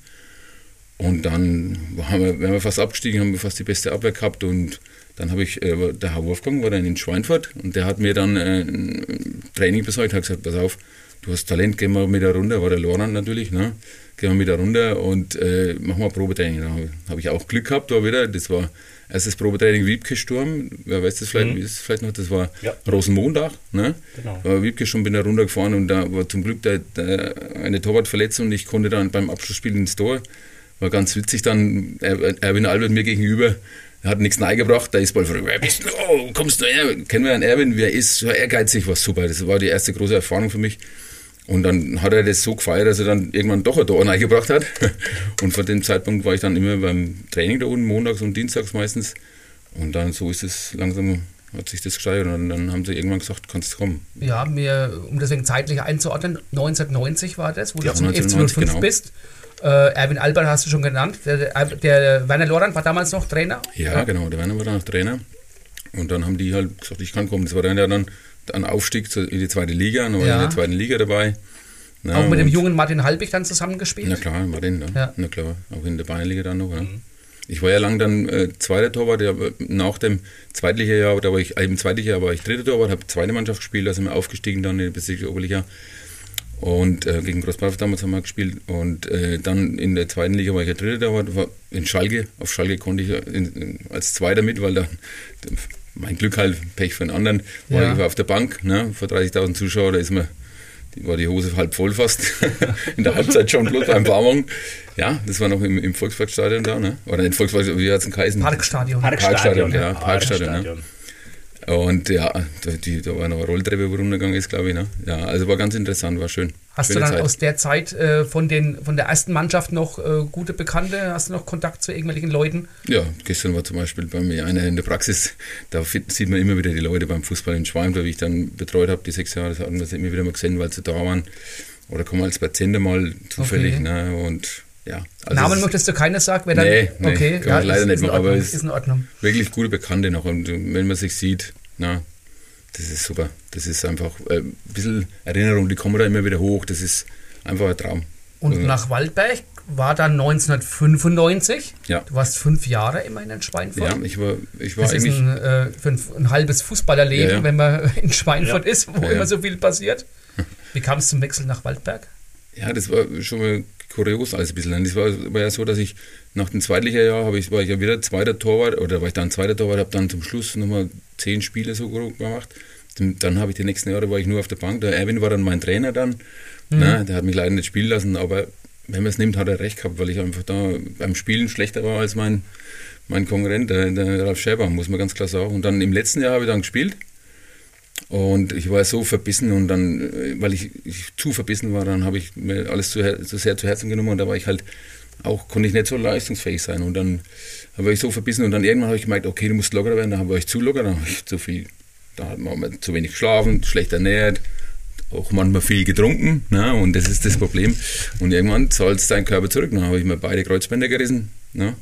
Und dann haben wir, wären wir fast abgestiegen, haben wir fast die beste Abwehr gehabt und dann habe ich, äh, der Herr Wolfgang war dann in Schweinfurt und der hat mir dann äh, ein Training besorgt, hat gesagt, pass auf, du hast Talent, geh mal mit da runter, war der Loran natürlich, ne? geh mal mit da runter und äh, mach mal Probetraining. Da habe hab ich auch Glück gehabt da wieder, das war erstes Probetraining Wiebke-Sturm, wer weiß das vielleicht, Mhm. ist es vielleicht noch, das war Ja. Rosenmontag, ne? Genau. war Wiebke schon bin da runtergefahren und da war zum Glück der, der, eine Torwartverletzung und ich konnte dann beim Abschlussspiel ins Tor. War ganz witzig dann, Er- Erwin Albert mir gegenüber, er hat nichts neigebracht, da ist Ball wer bist du? Oh, kommst du her? Kennen wir einen Erwin, wer ist so ehrgeizig, war super. Das war die erste große Erfahrung für mich. Und dann hat er das so gefeiert, dass er dann irgendwann doch ein Tor reingebracht hat. [LAUGHS] Und von dem Zeitpunkt war ich dann immer beim Training da unten, montags und dienstags meistens. Und dann so ist es langsam, hat sich das gesteigert. Und dann haben sie irgendwann gesagt, kannst kommen. Ja, mir, um deswegen zeitlich einzuordnen, 1990 war das, wo Ja, du zum 1990, FC05 genau. bist. Äh, Erwin Albert hast du schon genannt. Der, der, Werner Lorand war damals noch Trainer. Ja, genau, der Werner war dann noch Trainer. Und dann haben die halt gesagt, ich kann kommen. Das war dann ja dann ein Aufstieg in die zweite Liga, war Ja. in der zweiten Liga dabei. Na, Auch mit dem jungen Martin Halbig dann zusammengespielt. Na klar, Martin, dann. Ja. Na klar, auch in der Bayernliga dann noch. Ja. Ich war ja lang dann äh, zweiter Torwart, ja, nach dem Zweitliga-Jahr, da war ich, äh, im Zweitliga war ich dritter Torwart, habe zweite Mannschaft gespielt, da sind wir aufgestiegen dann in die bezirkliche Oberliga. Und äh, gegen Großbadorf damals haben wir gespielt. Und äh, dann in der zweiten Liga war ich ja dritter Torwart, war in Schalke. Auf Schalke konnte ich ja in, in, als Zweiter mit, weil da mein Glück halt, Pech für einen anderen, war Ja. ich war auf der Bank, ne, vor 30.000 Zuschauern, da ist mir die war die Hose halb voll fast. [LAUGHS] In der Halbzeit schon bloß beim Warmung. Ja, das war noch im, im Volksparkstadion da, ne? Oder nicht Volkspark, wie hat es geheißen? Parkstadion. Parkstadion, ja, Parkstadion? Parkstadion. Und ja, da, die, da war noch eine Rolltreppe, wo runtergegangen ist, glaube ich. Ne? Ja, also war ganz interessant, war schön. Hast Schöne du dann Zeit. aus der Zeit äh, von, den, von der ersten Mannschaft noch äh, gute Bekannte? Hast du noch Kontakt zu irgendwelchen Leuten? Ja, gestern war zum Beispiel bei mir einer in der Praxis, da sieht man immer wieder die Leute beim Fußball in Schwalm, wie ich dann betreut habe, die sechs Jahre, das hatten wir sie immer wieder mal gesehen, weil sie da waren. Oder kommen als Patienten mal zufällig. Okay. Ne? Und ja, also Namen es- möchtest du keines sagen? Wer dann, Nee, nee, okay, kann man leider ist, nicht machen, aber es- ist in Ordnung. wirklich gute Bekannte noch. Und wenn man sich sieht, na, das ist super. Das ist einfach äh, ein bisschen Erinnerung, die kommen da immer wieder hoch. Das ist einfach ein Traum. Und Also, nach Waldberg war dann 1995. Ja. Du warst fünf Jahre immerhin in Schweinfurt. Ja, ich war, ich war das ist ein, äh, für ein, ein halbes Fußballerleben, Ja, ja. wenn man [LAUGHS] in Schweinfurt Ja. ist, wo immer so viel passiert. [LAUGHS] Wie kam es zum Wechsel nach Waldberg? Ja, das war schon mal kurios alles ein bisschen. Das war, war ja so, dass ich nach dem Zweitliga-Jahr habe ich, war ich ja wieder zweiter Torwart oder war ich dann zweiter Torwart, habe dann zum Schluss nochmal zehn Spiele so grob gemacht. Dann, dann habe ich die nächsten Jahre war ich nur auf der Bank. Der Erwin war dann mein Trainer dann. Na, der hat mich leider nicht spielen lassen, aber wenn man es nimmt, hat er recht gehabt, weil ich einfach da beim Spielen schlechter war als mein, mein Konkurrent, der, der Ralf Scherber, muss man ganz klar sagen. Und dann im letzten Jahr habe ich dann gespielt. Und ich war so verbissen und dann, weil ich, ich zu verbissen war, dann habe ich mir alles zu, zu sehr zu Herzen genommen und da war ich halt auch, konnte ich nicht so leistungsfähig sein. Und dann habe ich so verbissen und dann irgendwann habe ich gemerkt, okay, du musst lockerer werden, dann war ich zu locker, dann habe ich zu viel, da hat man zu wenig geschlafen, schlecht ernährt, auch manchmal viel getrunken, ne? und das ist das Problem. Und irgendwann zahlt es dein Körper zurück. Dann habe ich mir beide Kreuzbänder gerissen, ne?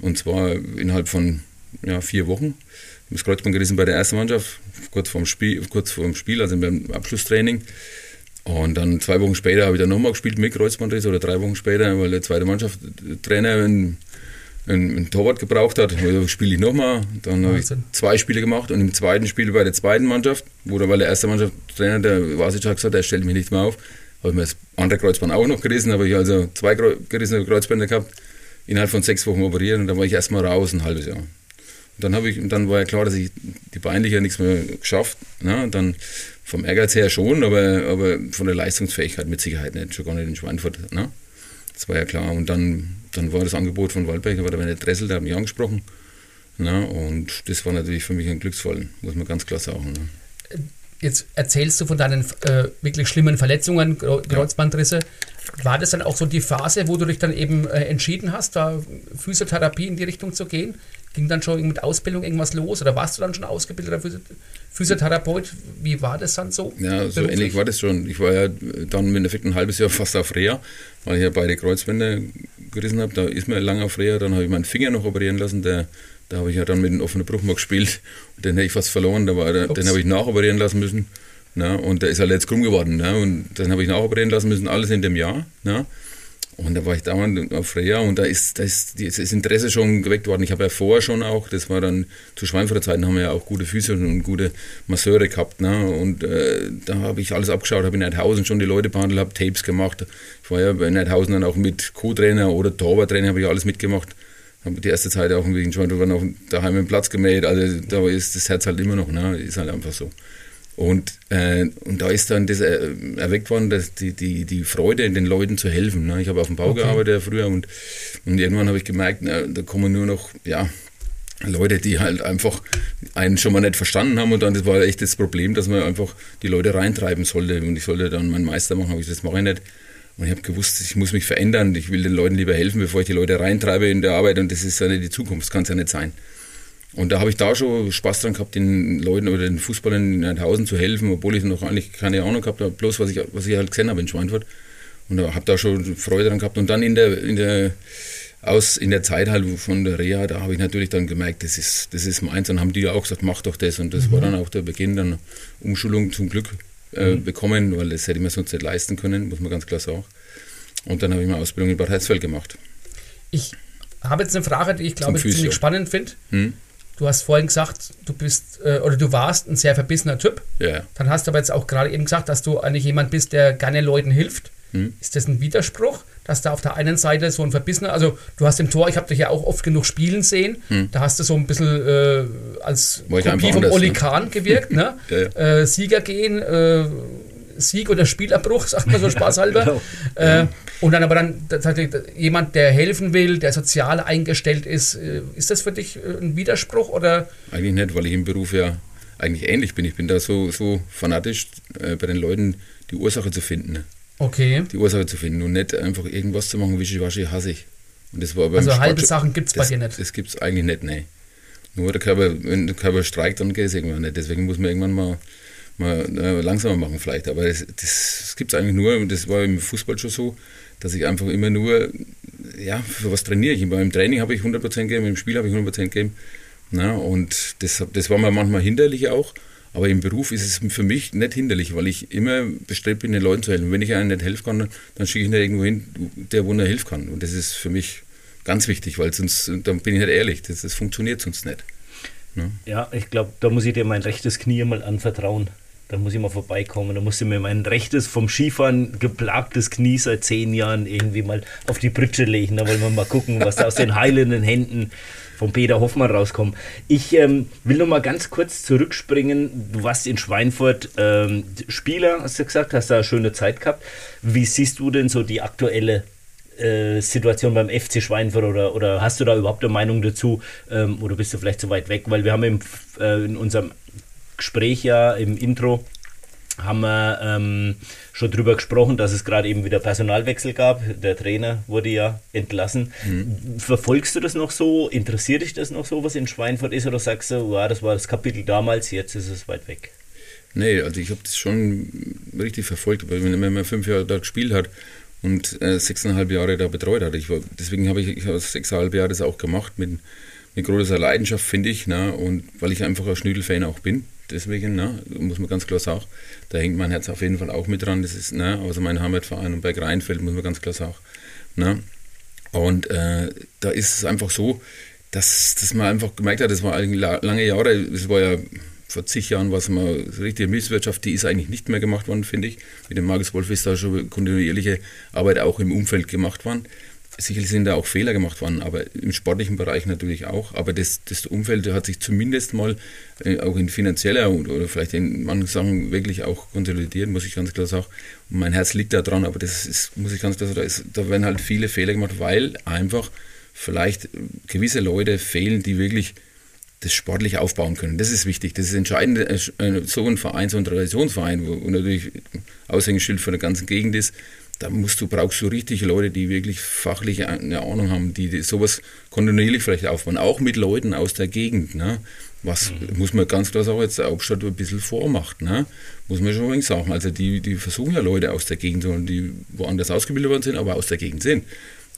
und zwar innerhalb von ja, vier Wochen. Ich habe das Kreuzband gerissen bei der ersten Mannschaft, kurz vorm Spiel, kurz vorm Spiel also beim Abschlusstraining. Und dann zwei Wochen später habe ich dann nochmal gespielt mit Kreuzbandriss oder drei Wochen später, weil der zweite Mannschaftstrainer einen, einen, einen Torwart gebraucht hat. Also spiele ich nochmal. Dann habe ich zwei Spiele gemacht und im zweiten Spiel bei der zweiten Mannschaft, wo der, weil der erste Mannschaftstrainer, der Vasic, hat gesagt, der stellt mich nicht mehr auf, habe ich mir das andere Kreuzband auch noch gerissen, habe ich also zwei gerissene Kreuzbänder gehabt, innerhalb von sechs Wochen operiert und dann war ich erstmal raus, ein halbes Jahr. Und dann, ich, und dann war ja klar, dass ich die beinliche nichts mehr geschafft. Ne? Und dann vom Ehrgeiz her schon, aber, aber von der Leistungsfähigkeit mit Sicherheit nicht, schon gar nicht in Schweinfurt. Ne? Das war ja klar. Und dann, dann war das Angebot von Waldberg, da war der Werner Dressel, der hat mich angesprochen. Ne? Und das war natürlich für mich ein Glücksfall, muss man ganz klar sagen. Ne? Jetzt erzählst du von deinen äh, wirklich schlimmen Verletzungen, Kreu- Kreuzbandrisse. War das dann auch so die Phase, wo du dich dann eben äh, entschieden hast, da Physiotherapie in die Richtung zu gehen? Ging dann schon mit Ausbildung irgendwas los oder warst du dann schon ausgebildeter Physi- Physiotherapeut? Wie war das dann so? Ja, so ähnlich war das schon. Ich war ja dann im Endeffekt ein halbes Jahr [LAUGHS] fast auf Reha, weil ich ja beide Kreuzbänder gerissen habe. Da ist mir lang auf Reha. Dann habe ich meinen Finger noch operieren lassen. Der, da habe ich ja dann mit einem offenen Bruch mal gespielt. Den hätte ich fast verloren. Da war Ups. den habe ich nachoperieren lassen müssen. Na, und der ist halt jetzt krumm geworden. Ne? Und dann habe ich nachoperieren lassen müssen, alles in dem Jahr. Ne? Und da war ich dauernd auf Reha und da ist, da ist das Interesse schon geweckt worden. Ich habe ja vorher schon auch, das war dann zu Schweinfurter Zeiten, haben wir ja auch gute Physio und gute Masseure gehabt. Ne? Und äh, da habe ich alles abgeschaut, habe in Neidhausen schon die Leute behandelt, habe Tapes gemacht. Ich war ja bei Neidhausen dann auch mit Co-Trainer oder Torwarttrainer, habe ich alles mitgemacht. Habe die erste Zeit auch wegen Schweinfurt noch daheim im Platz gemäht. Also da ist das Herz halt immer noch, ne? ist halt einfach so. Und, äh, und da ist dann das äh, erweckt worden, dass die, die, die Freude, den Leuten zu helfen. Ne? Ich habe auf dem Bau Okay. gearbeitet früher und, und irgendwann habe ich gemerkt, na, da kommen nur noch ja, Leute, die halt einfach einen schon mal nicht verstanden haben und dann das war echt das Problem, dass man einfach die Leute reintreiben sollte und ich sollte dann meinen Meister machen, aber ich das mache ich nicht. Und ich habe gewusst, ich muss mich verändern, ich will den Leuten lieber helfen, bevor ich die Leute reintreibe in der Arbeit und das ist ja nicht die Zukunft, das kann es ja nicht sein. Und da habe ich da schon Spaß dran gehabt, den Leuten oder den Fußballern in Neidhausen zu helfen, obwohl ich noch eigentlich keine Ahnung gehabt habe, bloß was ich, was ich halt gesehen habe in Schweinfurt. Und da habe da schon Freude dran gehabt. Und dann in der, in der, aus, in der Zeit halt von der Reha, da habe ich natürlich dann gemerkt, das ist, das ist meins. Dann haben die ja auch gesagt, mach doch das. Und das war dann auch der Beginn dann Umschulung zum Glück äh, bekommen, weil das hätte ich mir sonst nicht leisten können, muss man ganz klar sagen. Und dann habe ich meine Ausbildung in Bad Herzfeld gemacht. Ich habe jetzt eine Frage, die ich glaube Physio. ziemlich spannend finde. Hm? Du hast vorhin gesagt, du bist äh, oder du warst ein sehr verbissener Typ. Ja. Dann hast du aber jetzt auch gerade eben gesagt, dass du eigentlich jemand bist, der gerne Leuten hilft. Hm. Ist das ein Widerspruch, dass da auf der einen Seite so ein verbissener, also du hast im Tor, ich habe dich ja auch oft genug spielen sehen, da hast du so ein bisschen äh, als ich Kopie vom anders, Oli ne? Kahn gewirkt, ne? [LAUGHS] Ja, ja. Äh, Sieger gehen, äh, Sieg oder Spielerbruch, [LAUGHS] sagt man so spaßhalber. [LAUGHS] Genau. äh, und dann aber dann tatsächlich jemand, der helfen will, der sozial eingestellt ist, äh, ist das für dich äh, ein Widerspruch oder? Eigentlich nicht, weil ich im Beruf ja eigentlich ähnlich bin. Ich bin da so, so fanatisch, äh, bei den Leuten die Ursache zu finden. Okay. Die Ursache zu finden und nicht einfach irgendwas zu machen, wischiwaschi hasse ich. Und das war beim Also halbe Sachen gibt's bei das, dir nicht? Das gibt es eigentlich nicht, nein. Nur der Körper, wenn der Körper streikt, dann geht es irgendwann nicht. Deswegen muss man irgendwann mal, mal äh, langsamer machen vielleicht. Aber das, das, das gibt es eigentlich nur, und das war im Fußball schon so, dass ich einfach immer nur, ja, für was trainiere ich? Beim Training habe ich 100% gegeben, im Spiel habe ich 100% gegeben. Na, und das, das war mir manchmal hinderlich auch. Aber im Beruf ist es für mich nicht hinderlich, weil ich immer bestrebt bin, den Leuten zu helfen. Wenn ich einem nicht helfen kann, dann schicke ich ihn irgendwo hin, der wo er helfen kann. Und das ist für mich ganz wichtig, weil sonst, dann bin ich nicht ehrlich, das, das funktioniert sonst nicht. Ne? Ja, ich glaube, da muss ich dir mein rechtes Knie mal anvertrauen. Da muss ich mal vorbeikommen. Da muss ich mir mein rechtes, vom Skifahren geplagtes Knie seit zehn Jahren irgendwie mal auf die Pritsche legen. Da wollen wir mal gucken, was da aus den heilenden Händen von Peter Hoffmann rauskommt. Ich ähm, will noch mal ganz kurz zurückspringen. Du warst in Schweinfurt ähm, Spieler, hast du gesagt, hast da eine schöne Zeit gehabt. Wie siehst du denn so die aktuelle äh, Situation beim FC Schweinfurt oder, oder hast du da überhaupt eine Meinung dazu ähm, oder bist du vielleicht zu weit weg? Weil wir haben im, äh, in unserem Gespräch ja im Intro haben wir ähm, schon drüber gesprochen, dass es gerade eben wieder Personalwechsel gab. Der Trainer wurde ja entlassen. Mhm. Verfolgst du das noch so? Interessiert dich das noch so, was in Schweinfurt ist? Oder sagst du, wow, das war das Kapitel damals, jetzt ist es weit weg? Nee, also ich habe das schon richtig verfolgt, weil wenn man fünf Jahre da gespielt hat und äh, sechseinhalb Jahre da betreut hat, ich war, deswegen habe ich, ich hab sechseinhalb Jahre das auch gemacht mit, mit großer Leidenschaft, finde ich, ne? und weil ich einfach ein Schnüdelfan auch bin deswegen, ne, muss man ganz klar sagen, da hängt mein Herz auf jeden Fall auch mit dran. Das ist, ne, also mein Heimatverein und bei Rheinfeld, muss man ganz klar sagen. Ne. Und äh, da ist es einfach so, dass, dass man einfach gemerkt hat, das war lange Jahre, das war ja vor zig Jahren was mal so richtige Misswirtschaft, die ist eigentlich nicht mehr gemacht worden, finde ich. Mit dem Markus Wolf ist da schon kontinuierliche Arbeit auch im Umfeld gemacht worden. Sicherlich sind da auch Fehler gemacht worden, aber im sportlichen Bereich natürlich auch. Aber das, das Umfeld hat sich zumindest mal äh, auch in finanzieller oder vielleicht in manchen Sachen wirklich auch konsolidiert, muss ich ganz klar sagen. Und mein Herz liegt da dran, aber das ist, muss ich ganz klar sagen, da, ist, da werden halt viele Fehler gemacht, weil einfach vielleicht gewisse Leute fehlen, die wirklich das sportlich aufbauen können. Das ist wichtig. Das ist entscheidend. Äh, so ein Verein, so ein Traditionsverein, wo natürlich Aushängeschild für eine ganze Gegend ist, da musst du, brauchst du richtig Leute, die wirklich fachlich eine Ahnung haben, die sowas kontinuierlich vielleicht aufbauen, auch mit Leuten aus der Gegend. Ne? Was mhm. muss man ganz klar sagen, jetzt der Hauptstadt ein bisschen vormacht, ne? muss man schon sagen. Also die, die versuchen ja Leute aus der Gegend, die woanders ausgebildet worden sind, aber aus der Gegend sind.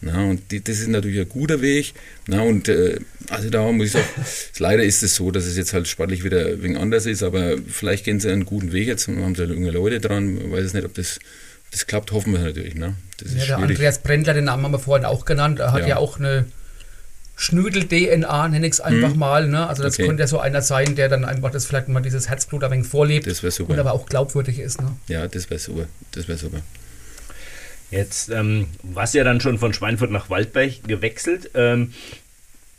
Na, und die, das ist natürlich ein guter Weg. Na, und äh, also da muss ich sagen, [LAUGHS] leider ist es so, dass es jetzt halt sportlich wieder wenig anders ist, aber vielleicht gehen sie einen guten Weg jetzt und haben sie junge Leute dran. Ich weiß es nicht, ob das das klappt, hoffen wir natürlich. Ne? Das ja, der Andreas Brendler, den Namen haben wir vorhin auch genannt, er hat ja, ja auch eine Schnüdel-DNA, nenne ich es einfach hm. mal. Ne? Also das okay. könnte ja so einer sein, der dann einfach das vielleicht mal dieses Herzblut ein wenig vorlebt das super. und aber auch glaubwürdig ist. Ne? Ja, das wäre super. Das wäre super. Jetzt ähm, warst ja dann schon von Schweinfurt nach Waldberg gewechselt. Ähm,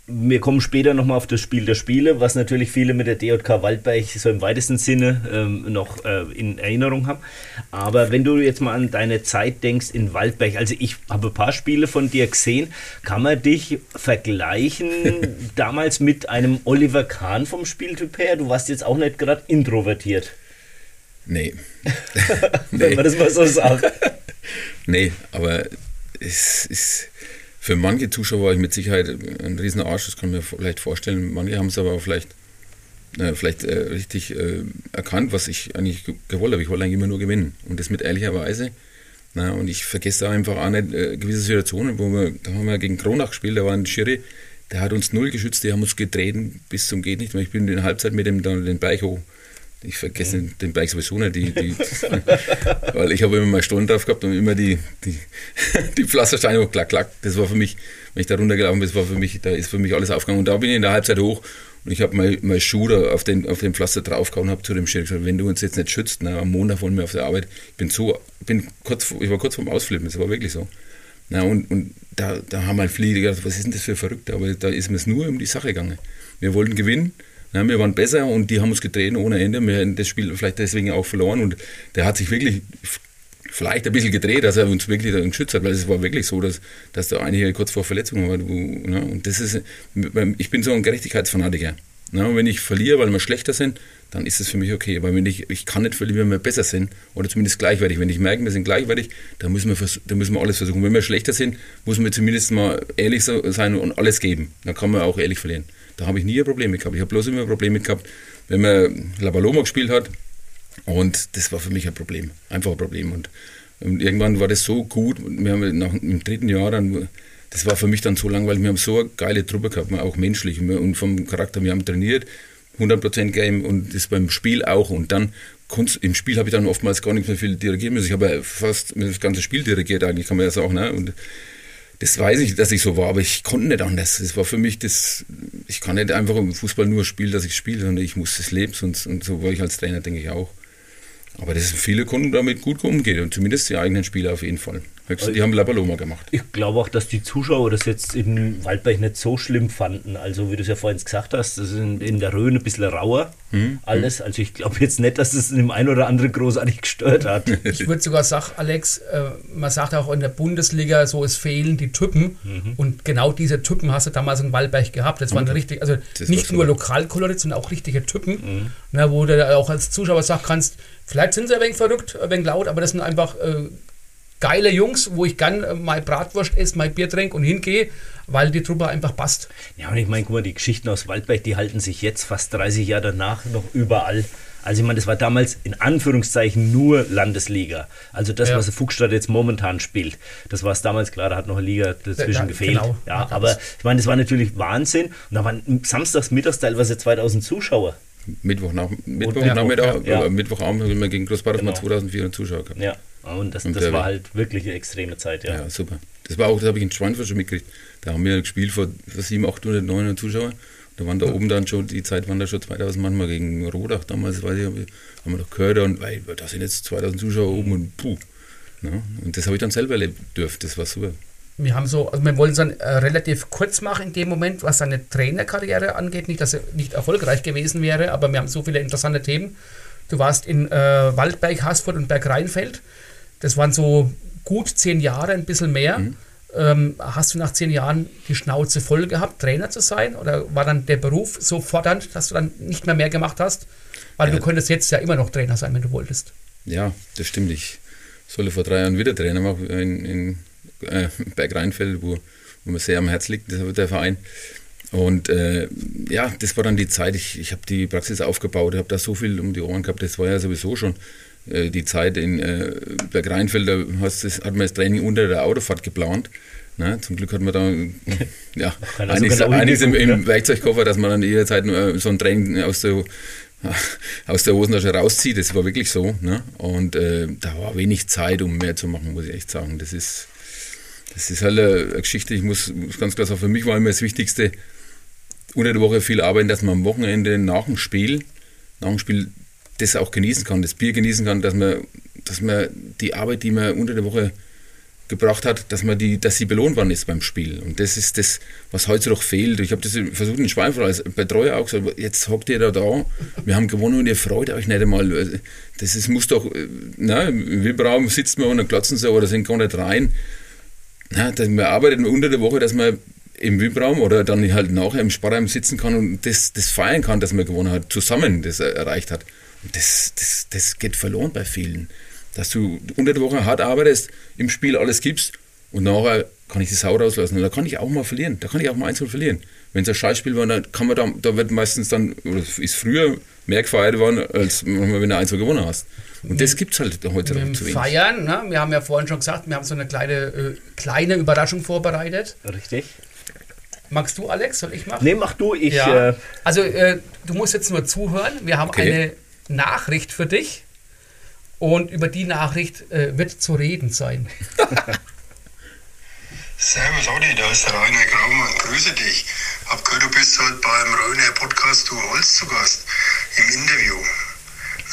wir kommen später nochmal auf das Spiel der Spiele, was natürlich viele mit der DJK Waldberg so im weitesten Sinne ähm, noch äh, in Erinnerung haben. Aber wenn du jetzt mal an deine Zeit denkst in Waldberg, also ich habe ein paar Spiele von dir gesehen, kann man dich vergleichen [LAUGHS] damals mit einem Oliver Kahn vom Spieltyp her? Du warst jetzt auch nicht gerade introvertiert. Nee. [LAUGHS] nee. Wenn man das mal so sagt. [LAUGHS] nee, aber es ist für manche Zuschauer war ich mit Sicherheit ein riesen Arsch, das kann man mir vielleicht vorstellen. Manche haben es aber auch vielleicht, äh, vielleicht äh, richtig äh, erkannt, was ich eigentlich gewollt habe. Ich wollte eigentlich immer nur gewinnen. Und das mit ehrlicher Weise. Na, und ich vergesse einfach auch nicht äh, gewisse Situationen, wo wir, da haben wir gegen Kronach gespielt, da war ein Schiri, der hat uns null geschützt, die haben uns getreten bis zum geht nicht. Ich bin in der Halbzeit mit dem dann den Beich hoch ich vergesse mhm. den Bike sowieso nicht, die, die [LAUGHS] weil ich habe immer mal Stunden drauf gehabt und immer die, die, [LAUGHS] die Pflastersteine hoch, klack, klack. Das war für mich, wenn ich da runtergelaufen bin, das war für mich, da ist für mich alles aufgegangen. Und da bin ich in der Halbzeit hoch und ich habe mein, mein Schuh da auf den, auf den Pflaster draufgehauen und habe zu dem Schiri gesagt, wenn du uns jetzt nicht schützt, na, am Montag wollen wir auf der Arbeit, ich bin so, bin kurz, ich war kurz vorm Ausflippen, das war wirklich so. Na, und, und da, da haben halt viele gedacht, was ist denn das für Verrückte? Aber da ist mir es nur um die Sache gegangen. Wir wollten gewinnen ja, wir waren besser und die haben uns getreten ohne Ende. Wir hätten das Spiel vielleicht deswegen auch verloren und der hat sich wirklich vielleicht ein bisschen gedreht, dass er uns wirklich geschützt hat, weil es war wirklich so, dass, dass da einige kurz vor Verletzungen waren. Ne? Und das ist, ich bin so ein Gerechtigkeitsfanatiker. Ne? Wenn ich verliere, weil wir schlechter sind, dann ist es für mich okay. Aber wenn ich, ich kann nicht verlieren, wenn wir besser sind oder zumindest gleichwertig. Wenn ich merke, wir sind gleichwertig, dann müssen wir, dann müssen wir alles versuchen. Wenn wir schlechter sind, muss man zumindest mal ehrlich sein und alles geben. Dann kann man auch ehrlich verlieren. Da habe ich nie ein Problem mit gehabt. Ich habe bloß immer Probleme gehabt, wenn man La Paloma gespielt hat. Und das war für mich ein Problem. Einfach ein Problem. Und, und irgendwann war das so gut. Wir haben nach dem dritten Jahr dann, das war für mich dann so langweilig. Wir haben so eine geile Truppe gehabt, auch menschlich und vom Charakter. Wir haben trainiert, 100% Game und das beim Spiel auch. Und dann im Spiel habe ich dann oftmals gar nicht mehr viel dirigieren müssen. Ich habe ja fast das ganze Spiel dirigiert, eigentlich kann man ja sagen. Ne? Und das weiß ich, dass ich so war, aber ich konnte nicht anders. Das war für mich das, ich kann nicht einfach im Fußball nur spielen, dass ich spiele, sondern ich muss das leben und, und so war ich als Trainer, denke ich auch. Aber das sind viele Kunden damit gut umgehen und zumindest die eigenen Spieler auf jeden Fall. Höchstens, die haben Labaloma gemacht. Ich glaube auch, dass die Zuschauer das jetzt in Waldberg nicht so schlimm fanden. Also, wie du es ja vorhin gesagt hast, das ist in, in der Rhön ein bisschen rauer mhm. alles. Also, ich glaube jetzt nicht, dass es dem einen oder anderen großartig gestört hat. [LAUGHS] Ich würde sogar sagen, Alex, äh, man sagt auch in der Bundesliga so, es fehlen die Typen. Mhm. Und genau diese Typen hast du damals in Waldberg gehabt. Das waren okay. richtig, also das nicht nur lokalkoloriert, sondern auch richtige Typen, mhm. na, wo du auch als Zuschauer sagen kannst, vielleicht sind sie ein wenig verrückt, ein wenig laut, aber das sind einfach. Äh, geile Jungs, wo ich gern äh, mal Bratwurst esse, mal Bier trinke und hingehe, weil die Truppe einfach passt. Ja, und ich meine, guck mal, die Geschichten aus Waldberg, die halten sich jetzt fast 30 Jahre danach noch überall. Also ich meine, das war damals in Anführungszeichen nur Landesliga. Also das, ja. was Fuchsstadt jetzt momentan spielt, das war es damals, klar, da hat noch eine Liga dazwischen ja, gefehlt. Genau. Ja, aber ich meine, das war natürlich Wahnsinn. Und da waren samstags, mittags teilweise 2000 Zuschauer. Mittwoch, nach, Mittwoch ja, Nachmittag, ja. Mittwochabend haben wir gegen Großbadorf genau. mal 2400 Zuschauer gehabt. Ja, und das, das war halt wirklich eine extreme Zeit, ja. Ja, super. Das war auch, das habe ich in Schweinfurt schon mitgekriegt. Da haben wir gespielt vor 700, 800, 900 Zuschauern. Da waren da ja. oben dann schon, die Zeit waren da schon 2000 manchmal gegen Rodach damals, weiß ich, haben wir doch gehört und weil, da sind jetzt 2000 Zuschauer oben und puh. Ne? und das habe ich dann selber erlebt dürfen, das war super. Wir haben so, also wir wollen es dann äh, relativ kurz machen in dem Moment, was seine Trainerkarriere angeht. Nicht, dass er nicht erfolgreich gewesen wäre, aber wir haben so viele interessante Themen. Du warst in äh, Waldberg, Haßfurt und Bergrheinfeld. Das waren so gut zehn Jahre, ein bisschen mehr. Mhm. Ähm, hast du nach zehn Jahren die Schnauze voll gehabt, Trainer zu sein? Oder war dann der Beruf so fordernd, dass du dann nicht mehr mehr gemacht hast? Weil ja. du könntest jetzt ja immer noch Trainer sein, wenn du wolltest. Ja, das stimmt. Ich solle vor drei Jahren wieder Trainer machen in, in äh, [LAUGHS] Bergrheinfeld, wo, wo mir sehr am Herz liegt, das der Verein. Und äh, ja, das war dann die Zeit, ich, ich habe die Praxis aufgebaut, habe da so viel um die Ohren gehabt, das war ja sowieso schon äh, die Zeit in äh, Bergrheinfeld, da hast, das, hat man das Training unter der Autofahrt geplant. Ne? Zum Glück hat man da [LAUGHS] ja, einiges, genau einiges im, im, Werkzeugkoffer, dass man dann jederzeit nur so ein Training aus der, [LAUGHS] aus der Hosentasche rauszieht. Das war wirklich so. Ne? Und äh, da war wenig Zeit, um mehr zu machen, muss ich echt sagen. Das ist, das ist halt eine Geschichte, ich muss, muss ganz klar sagen, für mich war immer das Wichtigste, unter der Woche viel arbeiten, dass man am Wochenende nach dem Spiel, nach dem Spiel das auch genießen kann, das Bier genießen kann, dass man, dass man die Arbeit, die man unter der Woche gebracht hat, dass man die, dass sie belohnt worden ist beim Spiel. Und das ist das, was heute noch fehlt. Ich habe das versucht in Schweinfurt als Betreuer auch gesagt, jetzt hockt ihr da da, wir haben gewonnen und ihr freut euch nicht einmal. Das ist, muss doch, na, im Wildbraum sitzt man und dann klotzen sie oder sind gar nicht rein. Na, man arbeitet unter der Woche, dass man im VIP-Raum oder dann halt nachher im Sparraum sitzen kann und das, das feiern kann, dass man gewonnen hat, zusammen das erreicht hat. Das, das, das geht verloren bei vielen. Dass du unter der Woche hart arbeitest, im Spiel alles gibst und nachher kann ich die Sau rauslassen. Und da kann ich auch mal verlieren. Da kann ich auch mal einzeln verlieren. Wenn es ein Scheißspiel war, dann kann man da, da wird meistens dann, oder ist früher mehr gefeiert worden, als wenn du eins gewonnen hast. Und das gibt es halt heute noch zu wenig. Feiern, ne? wir haben ja vorhin schon gesagt, wir haben so eine kleine, äh, kleine Überraschung vorbereitet. Richtig. Magst du, Alex? Soll ich machen? Nee, mach du. Ich, ja. äh, also, äh, du musst jetzt nur zuhören. Wir haben okay. eine Nachricht für dich. Und über die Nachricht äh, wird zu reden sein. [LAUGHS] Servus Adi, da ist der Rainer Graumann. Grüße dich. Hab gehört, du bist heute beim Röner Podcast Du Holz zu Gast im Interview.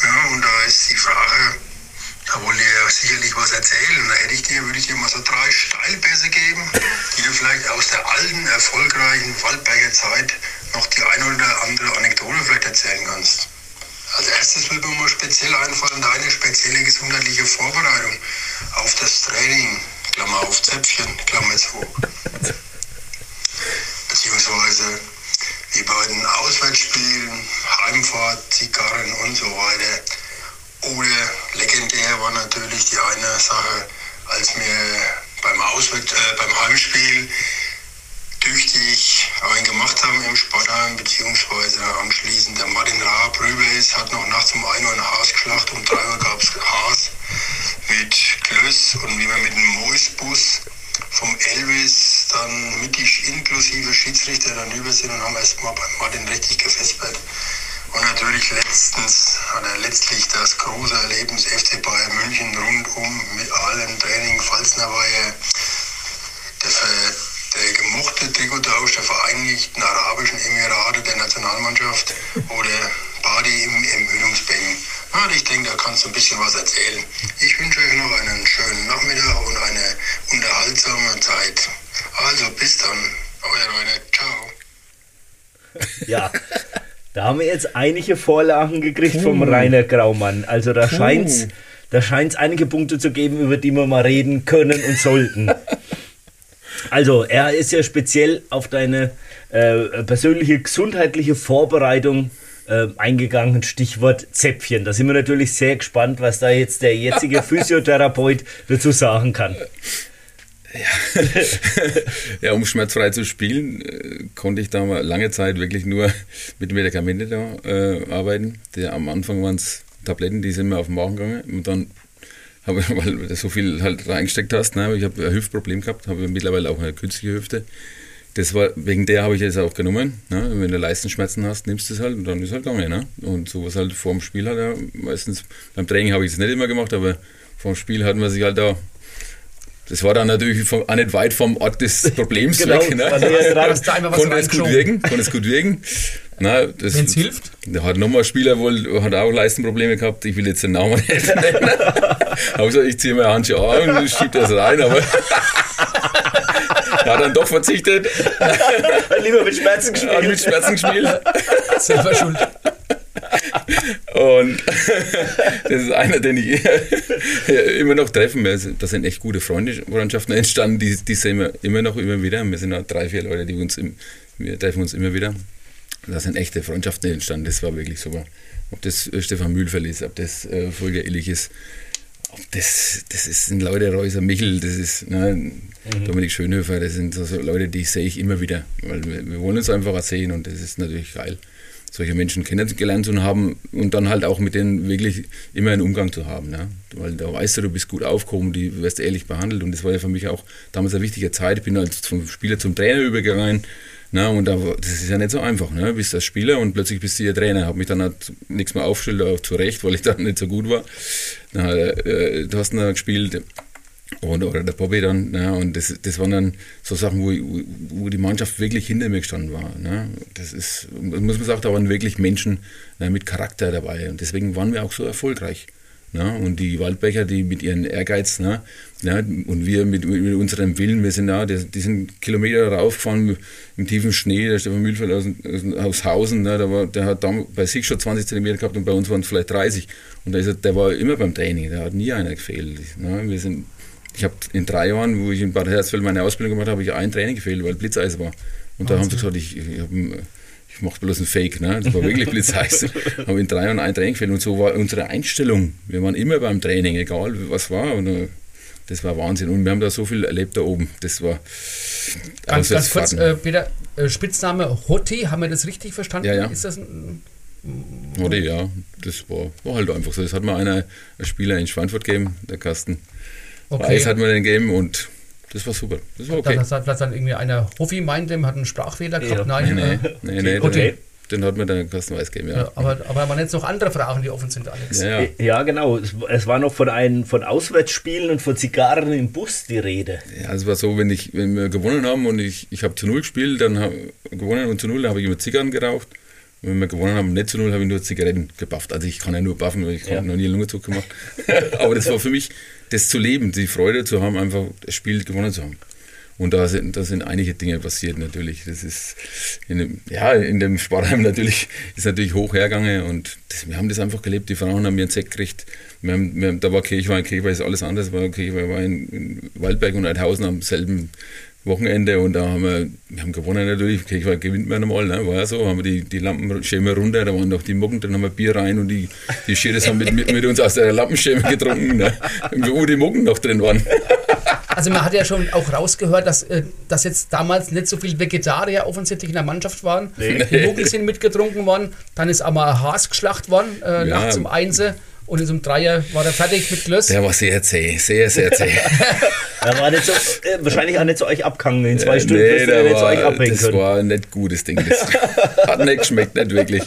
Ja, und da ist die Frage, da wollt ihr sicherlich was erzählen. Da hätte ich dir, würde ich dir mal so drei Steilbässe geben, die du vielleicht aus der alten, erfolgreichen Waldberger Zeit noch die eine oder andere Anekdote vielleicht erzählen kannst. Als erstes würde mir mal speziell einfallen, deine spezielle gesundheitliche Vorbereitung auf das Training, Klammer auf Zäpfchen, Klammer zu. Beziehungsweise wie bei den Auswärtsspielen, Heimfahrt, Zigarren und so weiter oder legendär war natürlich die eine Sache, als wir beim, Auswärts, äh, beim Heimspiel tüchtig einen gemacht haben im Sportheim, beziehungsweise anschließend der Martin Raab rüber ist, hat noch nachts um 1 Uhr ein Haas geschlacht, um 3 Uhr gab es Haas mit Klöss und wie wir mit dem Moisbus vom Elvis dann mittig inklusive Schiedsrichter dann über sind und haben erstmal beim Martin richtig gefespert. natürlich letztens oder letztlich das große Erlebnis FC Bayern München rundum mit allem Training. Pfalzner war ja der, der gemochte Trikottausch der Vereinigten Arabischen Emirate der Nationalmannschaft oder Badi im Ermüdungsbecken. Ja, ich denke, da kannst du ein bisschen was erzählen. Ich wünsche euch noch einen schönen Nachmittag und eine unterhaltsame Zeit. Also bis dann, euer Rainer. Ciao. [LAUGHS] Ja. Da haben wir jetzt einige Vorlagen gekriegt vom Rainer Graumann. Also da scheint es da scheint's einige Punkte zu geben, über die wir mal reden können und sollten. [LAUGHS] Also, er ist ja speziell auf deine äh, persönliche gesundheitliche Vorbereitung äh, eingegangen. Stichwort Zäpfchen. Da sind wir natürlich sehr gespannt, was da jetzt der jetzige [LAUGHS] Physiotherapeut dazu sagen kann. Ja. [LAUGHS] ja, um schmerzfrei zu spielen, äh, konnte ich da mal lange Zeit wirklich nur mit Medikamenten da äh, arbeiten. Der, am Anfang waren es Tabletten, die sind mir auf den Magen gegangen und dann habe [LAUGHS] weil du so viel halt reingesteckt hast, ne, ich habe ein Hüftproblem gehabt, habe mittlerweile auch eine künstliche Hüfte. Das war, wegen der habe ich es auch genommen. Ne? Wenn du Leistenschmerzen hast, nimmst du es halt und dann ist halt gegangen. Ne? Und sowas halt vor dem Spiel hat er meistens, beim Training habe ich es nicht immer gemacht, aber vor dem Spiel hat man sich halt da das war dann natürlich auch nicht weit vom Ort des [LAUGHS] Problems Genau, weg. Ne? also da konnte es gut wirken, konnte es gut wirken. Na, das, Wenn's hilft. Da hat nochmal ein Spieler wohl, hat auch Leistenprobleme gehabt. Ich will jetzt den Namen nicht [LAUGHS] nennen. Aber gesagt, ich ziehe meine Handschuhe an und schiebe das rein, aber er hat dann doch verzichtet, Lieber mit Schmerzen hat gespielt. mit Schmerzen gespielt. Selber schuld. Und das ist einer, den ich immer noch treffen werde. Da sind echt gute Freundschaften entstanden, die, die sehen wir immer noch immer wieder. Wir sind auch drei, vier Leute, die uns im, wir treffen uns immer wieder. Da sind echte Freundschaften entstanden. Das war wirklich super. Ob das äh, Stefan Mühlfeld ist, ob das äh, Volker Illich ist, das, das ist, sind Leute, Reuser Michel, das ist ne, Dominik Schönhöfer, das sind so, so Leute, die sehe ich immer wieder. Weil wir, wir wollen uns einfach sehen und das ist natürlich geil solche Menschen kennengelernt zu haben und dann halt auch mit denen wirklich immer einen Umgang zu haben. Ne? Weil da weißt du, du bist gut aufgehoben, du wirst ehrlich behandelt und das war ja für mich auch damals eine wichtige Zeit. Ich bin als vom Spieler zum Trainer übergegangen. Ne? Und da, das ist ja nicht so einfach. Ne? Bist der Spieler und plötzlich bist du der Trainer. Habe mich dann halt nichts mehr aufgestellt, auch zu Recht, weil ich dann nicht so gut war. Hat, äh, du hast dann gespielt, und, oder der Bobby dann, ne, und das, das waren dann so Sachen, wo, wo- die Mannschaft wirklich hinter mir gestanden war. Ne. Das ist, muss man sagen, da waren wirklich Menschen ne, mit Charakter dabei und deswegen waren wir auch so erfolgreich. Ne. Und die Waldbecher, die mit ihren Ehrgeiz, ne, ne, und wir mit, mit unserem Willen, wir sind da, die, die sind Kilometer raufgefahren im tiefen Schnee, der Stefan Mühlfeld aus, aus, aus Hausen, ne, der, war, der hat bei sich schon 20 Zentimeter gehabt und bei uns waren es vielleicht 30. Und da ist er, der war immer beim Training, da hat nie einer gefehlt. Ne. Wir sind ich habe in drei Jahren, wo ich in Bad Hersfeld meine Ausbildung gemacht habe, habe ich ein Training gefehlt, weil Blitzeis war. Und da haben sie gesagt, ich, ich, hab ein- ich mache bloß ein Fake. Ne? Das war wirklich Blitzeis. habe in drei Jahren ein Training gefehlt. Und so war unsere Einstellung. Wir waren immer beim Training, egal was war. Und äh, das war Wahnsinn. Und wir haben da so viel erlebt da oben. Das war Ganz, ganz kurz, äh, Peter, äh, Spitzname Hotti, haben wir das richtig verstanden? Ja, ja. Ist das ein, Oder ja, das war, war halt einfach so. Das hat mir einer, ein Spieler in Schweinfurt gegeben, der Kasten. okay. Reis hat mir den gegeben und das war super. Das war okay. Dann hat vielleicht dann irgendwie einer Hoffi meint, dem hat einen Sprachfehler gehabt. Ja. Nein, Nee, nee, nee, Hotti. den, den hat mir der Kasten Weiß gegeben, ja. Ja, aber, aber man jetzt noch andere Fragen, die offen sind, Alex. Ja, ja. Ja, genau. Es, es war noch von, ein, von Auswärtsspielen und von Zigarren im Bus die Rede. Ja, es war so, wenn, ich, wenn wir gewonnen haben und ich, ich habe zu Null gespielt, dann habe gewonnen und zu Null, dann habe ich immer Zigarren geraucht. Wenn wir gewonnen haben, nicht zu Null, habe ich nur Zigaretten gebufft. Also ich kann ja nur buffen, weil ich Ja. habe noch nie einen Lungenzug gemacht. [LAUGHS] Aber das war für mich das zu leben, die Freude zu haben, einfach das Spiel gewonnen zu haben. Und da sind, da sind einige Dinge passiert natürlich. Das ist in dem, ja, in dem Sportheim natürlich, ist natürlich hoch hergegangen und das, wir haben das einfach gelebt. Die Frauen haben ihren Sekt gekriegt. Wir haben, wir haben, da war Kirchweih, Kirchweih ist alles anders. War Kirchweih war in, in Waldberg und Althausen am selben Wochenende und da haben wir, wir haben gewonnen natürlich. Kirchweih gewinnt man normal, ne? war ja so. Haben wir die, die Lampenschirme runter, da waren noch die Mucken, dann haben wir Bier rein und die, die Schiris haben mit, mit, mit uns aus der Lampenschirme getrunken, ne? wo die Mucken noch drin waren. Also man hat ja schon auch rausgehört, dass, äh, dass jetzt damals nicht so viele Vegetarier offensichtlich in der Mannschaft waren. Die Muggel sind mitgetrunken worden, dann ist auch mal ein Haas geschlacht worden, äh, Ja. nachts um Einse und in so einem Dreier war er fertig mit Glöss. Der war sehr zäh, sehr, sehr zäh. [LAUGHS] Er war nicht so, äh, wahrscheinlich auch nicht zu euch abgegangen. In zwei Äh, Stunden nee, der nicht zu war, euch abhängen das können. war nicht gutes Ding. Das [LAUGHS] hat nicht geschmeckt, nicht wirklich.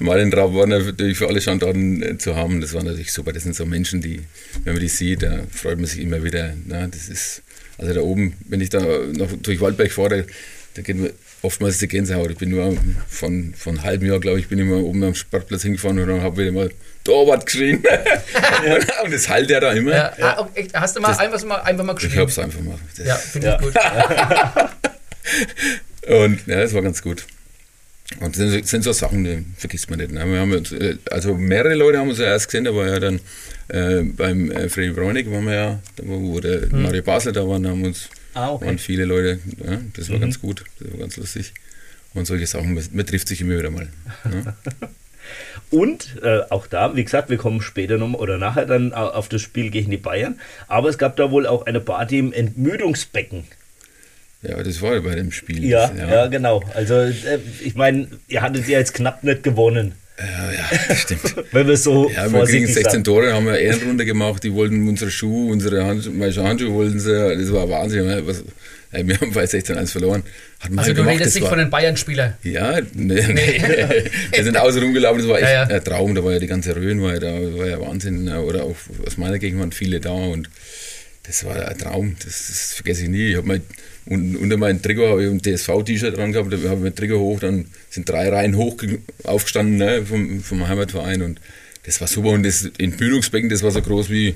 Martin Traub war natürlich für alle Standorten äh, zu haben. Das war natürlich super. Das sind so Menschen, die, wenn man die sieht, da freut man sich immer wieder. Na, das ist, also da oben, wenn ich da noch durch Waldberg fahre, da geht mir oftmals die Gänsehaut. Ich bin nur von, von einem halben Jahr, glaube ich, bin ich mal oben am Sportplatz hingefahren und dann habe wieder mal Torwart geschrien. [LAUGHS] und das halt er da immer. Ja, ah, okay, hast du mal Das- einfach mal, einfach mal Ich geschrieben? hab's einfach mal. Das, Ja, finde ich gut. [LAUGHS] Und ja, das war ganz gut. Und das sind, sind so Sachen, die vergisst man nicht. Ne? Wir haben äh, also mehrere Leute haben uns ja erst gesehen, da war ja dann äh, beim äh, Freddy Bräunig, waren wir ja, da war, wo der Mario Basler da war, da haben uns Okay. waren viele Leute. Ja, das war ganz gut, das war ganz lustig. Und solche Sachen, man, trifft sich immer wieder mal. Ne? [LAUGHS] Und äh, auch da, wie gesagt, wir kommen später noch oder nachher dann au- auf das Spiel gegen die Bayern. Aber es gab da wohl auch eine Party im Entmüdungsbecken. Ja, das war ja bei dem Spiel. Ja, Das- ja, genau. Also äh, ich meine, ihr hattet ja jetzt knapp nicht gewonnen, ja, ja, das stimmt. [LAUGHS] wenn wir so Ja, wir kriegen vorsichtig 16 sagen. Tore, haben wir Ehrenrunde gemacht, die wollten unsere Schuhe, unsere Handschuhe, meine Handschuhe wollten sie, das war Wahnsinn. ne? Was, ey, wir haben bei 16-1 verloren. Hat man Also so du gemacht, redest nicht war, von den Bayern-Spielern. Ja, nee, nee. [LAUGHS] wir sind außen rumgelaufen, das war echt Ja, ja. ein Traum, da war ja die ganze Rhön, war ja, da war ja Wahnsinn, ne? oder auch aus meiner Gegend waren viele da und das war ein Traum, das, das vergesse ich nie. Ich habe mein, un, unter meinem Trikot habe ich ein DSV-T-Shirt dran gehabt, da habe ich mein Trikot hoch, dann sind drei Reihen hoch aufgestanden ne, vom, vom Heimatverein und das war super und das Entbühnungsbecken, das war so groß wie,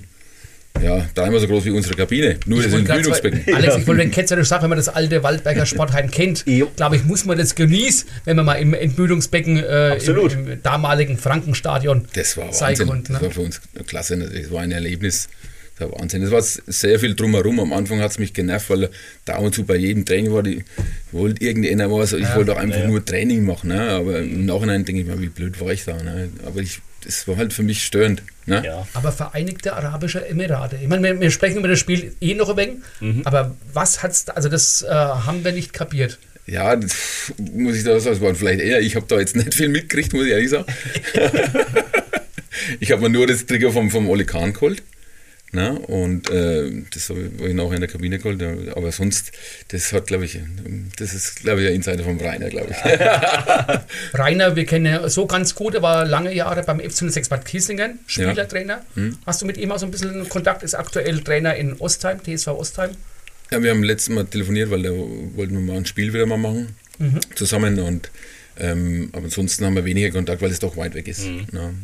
ja, dreimal so groß wie unsere Kabine, nur das Ich grad Entbühnungsbecken. Alex, ich wollte den ketzerisch sagen, wenn man das alte Waldberger Sportheim kennt, [LAUGHS] glaube ich, muss man das genießen, wenn man mal im Entmüdungsbecken äh, im, im damaligen Frankenstadion Das war Wahnsinn. konnte. Das Ne? war für uns klasse. Das war ein Erlebnis. War Wahnsinn. Es war sehr viel drumherum. Am Anfang hat es mich genervt, weil da und zu bei jedem Training war, die wollte irgendeiner was. Ich wollte auch einfach nur Training machen. Ne? Aber im Nachhinein denke ich mir, wie blöd war ich da. Ne? Aber ich, das war halt für mich störend. Ne? Ja. Aber Vereinigte Arabische Emirate. Ich meine, wir, wir sprechen über das Spiel eh noch ein wenig, Mhm. aber was hat's, da- also das äh, haben wir nicht kapiert. Ja, das muss ich da sagen, es waren vielleicht eher, ich habe da jetzt nicht viel mitgekriegt, muss ich ehrlich sagen. [LAUGHS] ich habe mir nur das Trigger vom, vom Oli Kahn geholt. Ne? Und äh, das habe ich, nachher in der Kabine geholt. ja, Aber sonst, das hat, glaube ich, das ist, glaube ich, ein Insider vom Rainer, glaube ich. [LAUGHS] Rainer, wir kennen ja so ganz gut, er war lange Jahre beim FC 06 Bad Kieslingen, Spielertrainer. Hm. Hast du mit ihm auch so ein bisschen Kontakt? Ist aktuell Trainer in Ostheim, TSV Ostheim. Ja, wir haben letztes Mal telefoniert, weil da wollten wir mal ein Spiel wieder mal machen zusammen. Und, ähm, aber ansonsten haben wir weniger Kontakt, weil es doch weit weg ist. Ne?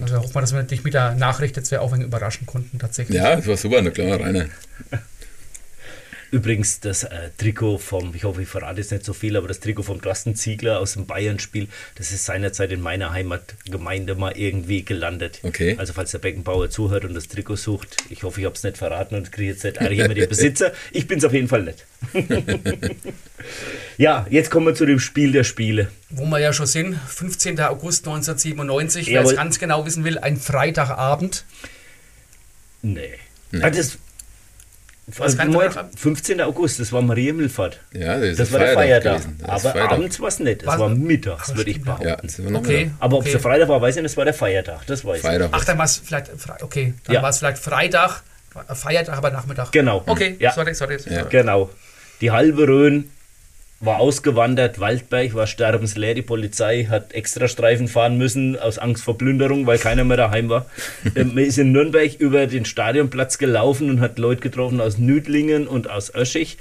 Also hoffen wir, dass wir dich mit der Nachricht jetzt auch wenig überraschen konnten tatsächlich. Ja, das war super, na klar, Rainer. Übrigens, das äh, Trikot vom, ich hoffe, ich verrate jetzt nicht so viel, aber das Trikot vom Thorsten Ziegler aus dem Bayern-Spiel, das ist seinerzeit in meiner Heimatgemeinde mal irgendwie gelandet. Okay. Also, falls der Beckenbauer zuhört und das Trikot sucht, ich hoffe, ich habe es nicht verraten und kriege jetzt nicht Ärger mit dem Besitzer. Ich bin es auf jeden Fall nicht. [LAUGHS] ja, jetzt kommen wir zu dem Spiel der Spiele. Wo wir ja schon sind, 15. August 1997, wer es ganz genau wissen will, ein Freitagabend. Nee. Nee. Ah, das, Was kann Moment, Freitagabend? 15. August, das war Mariahimmelfahrt. Ja, das, ist Das war der Feiertag. gewesen. Das ist Aber Feiertag. abends war es nicht. Das Was? war mittags, würde ich behaupten. Ja, Okay. Aber ob es Okay. der Freitag war, weiß ich nicht, es war der Feiertag. Das weiß ich. Feiertag. Ach, dann war es vielleicht, okay, dann Ja. war es vielleicht Freitag, Feiertag, aber Nachmittag. Genau. Okay, Ja. sorry, sorry. sorry. Ja. Genau. Die halbe Rhön war ausgewandert, Waldberg war sterbensleer, die Polizei hat extra Streifen fahren müssen aus Angst vor Plünderung, weil keiner mehr daheim war. [LAUGHS] Ähm, Man ist in Nürnberg über den Stadionplatz gelaufen und hat Leute getroffen aus Nüdlingen und aus Öschig,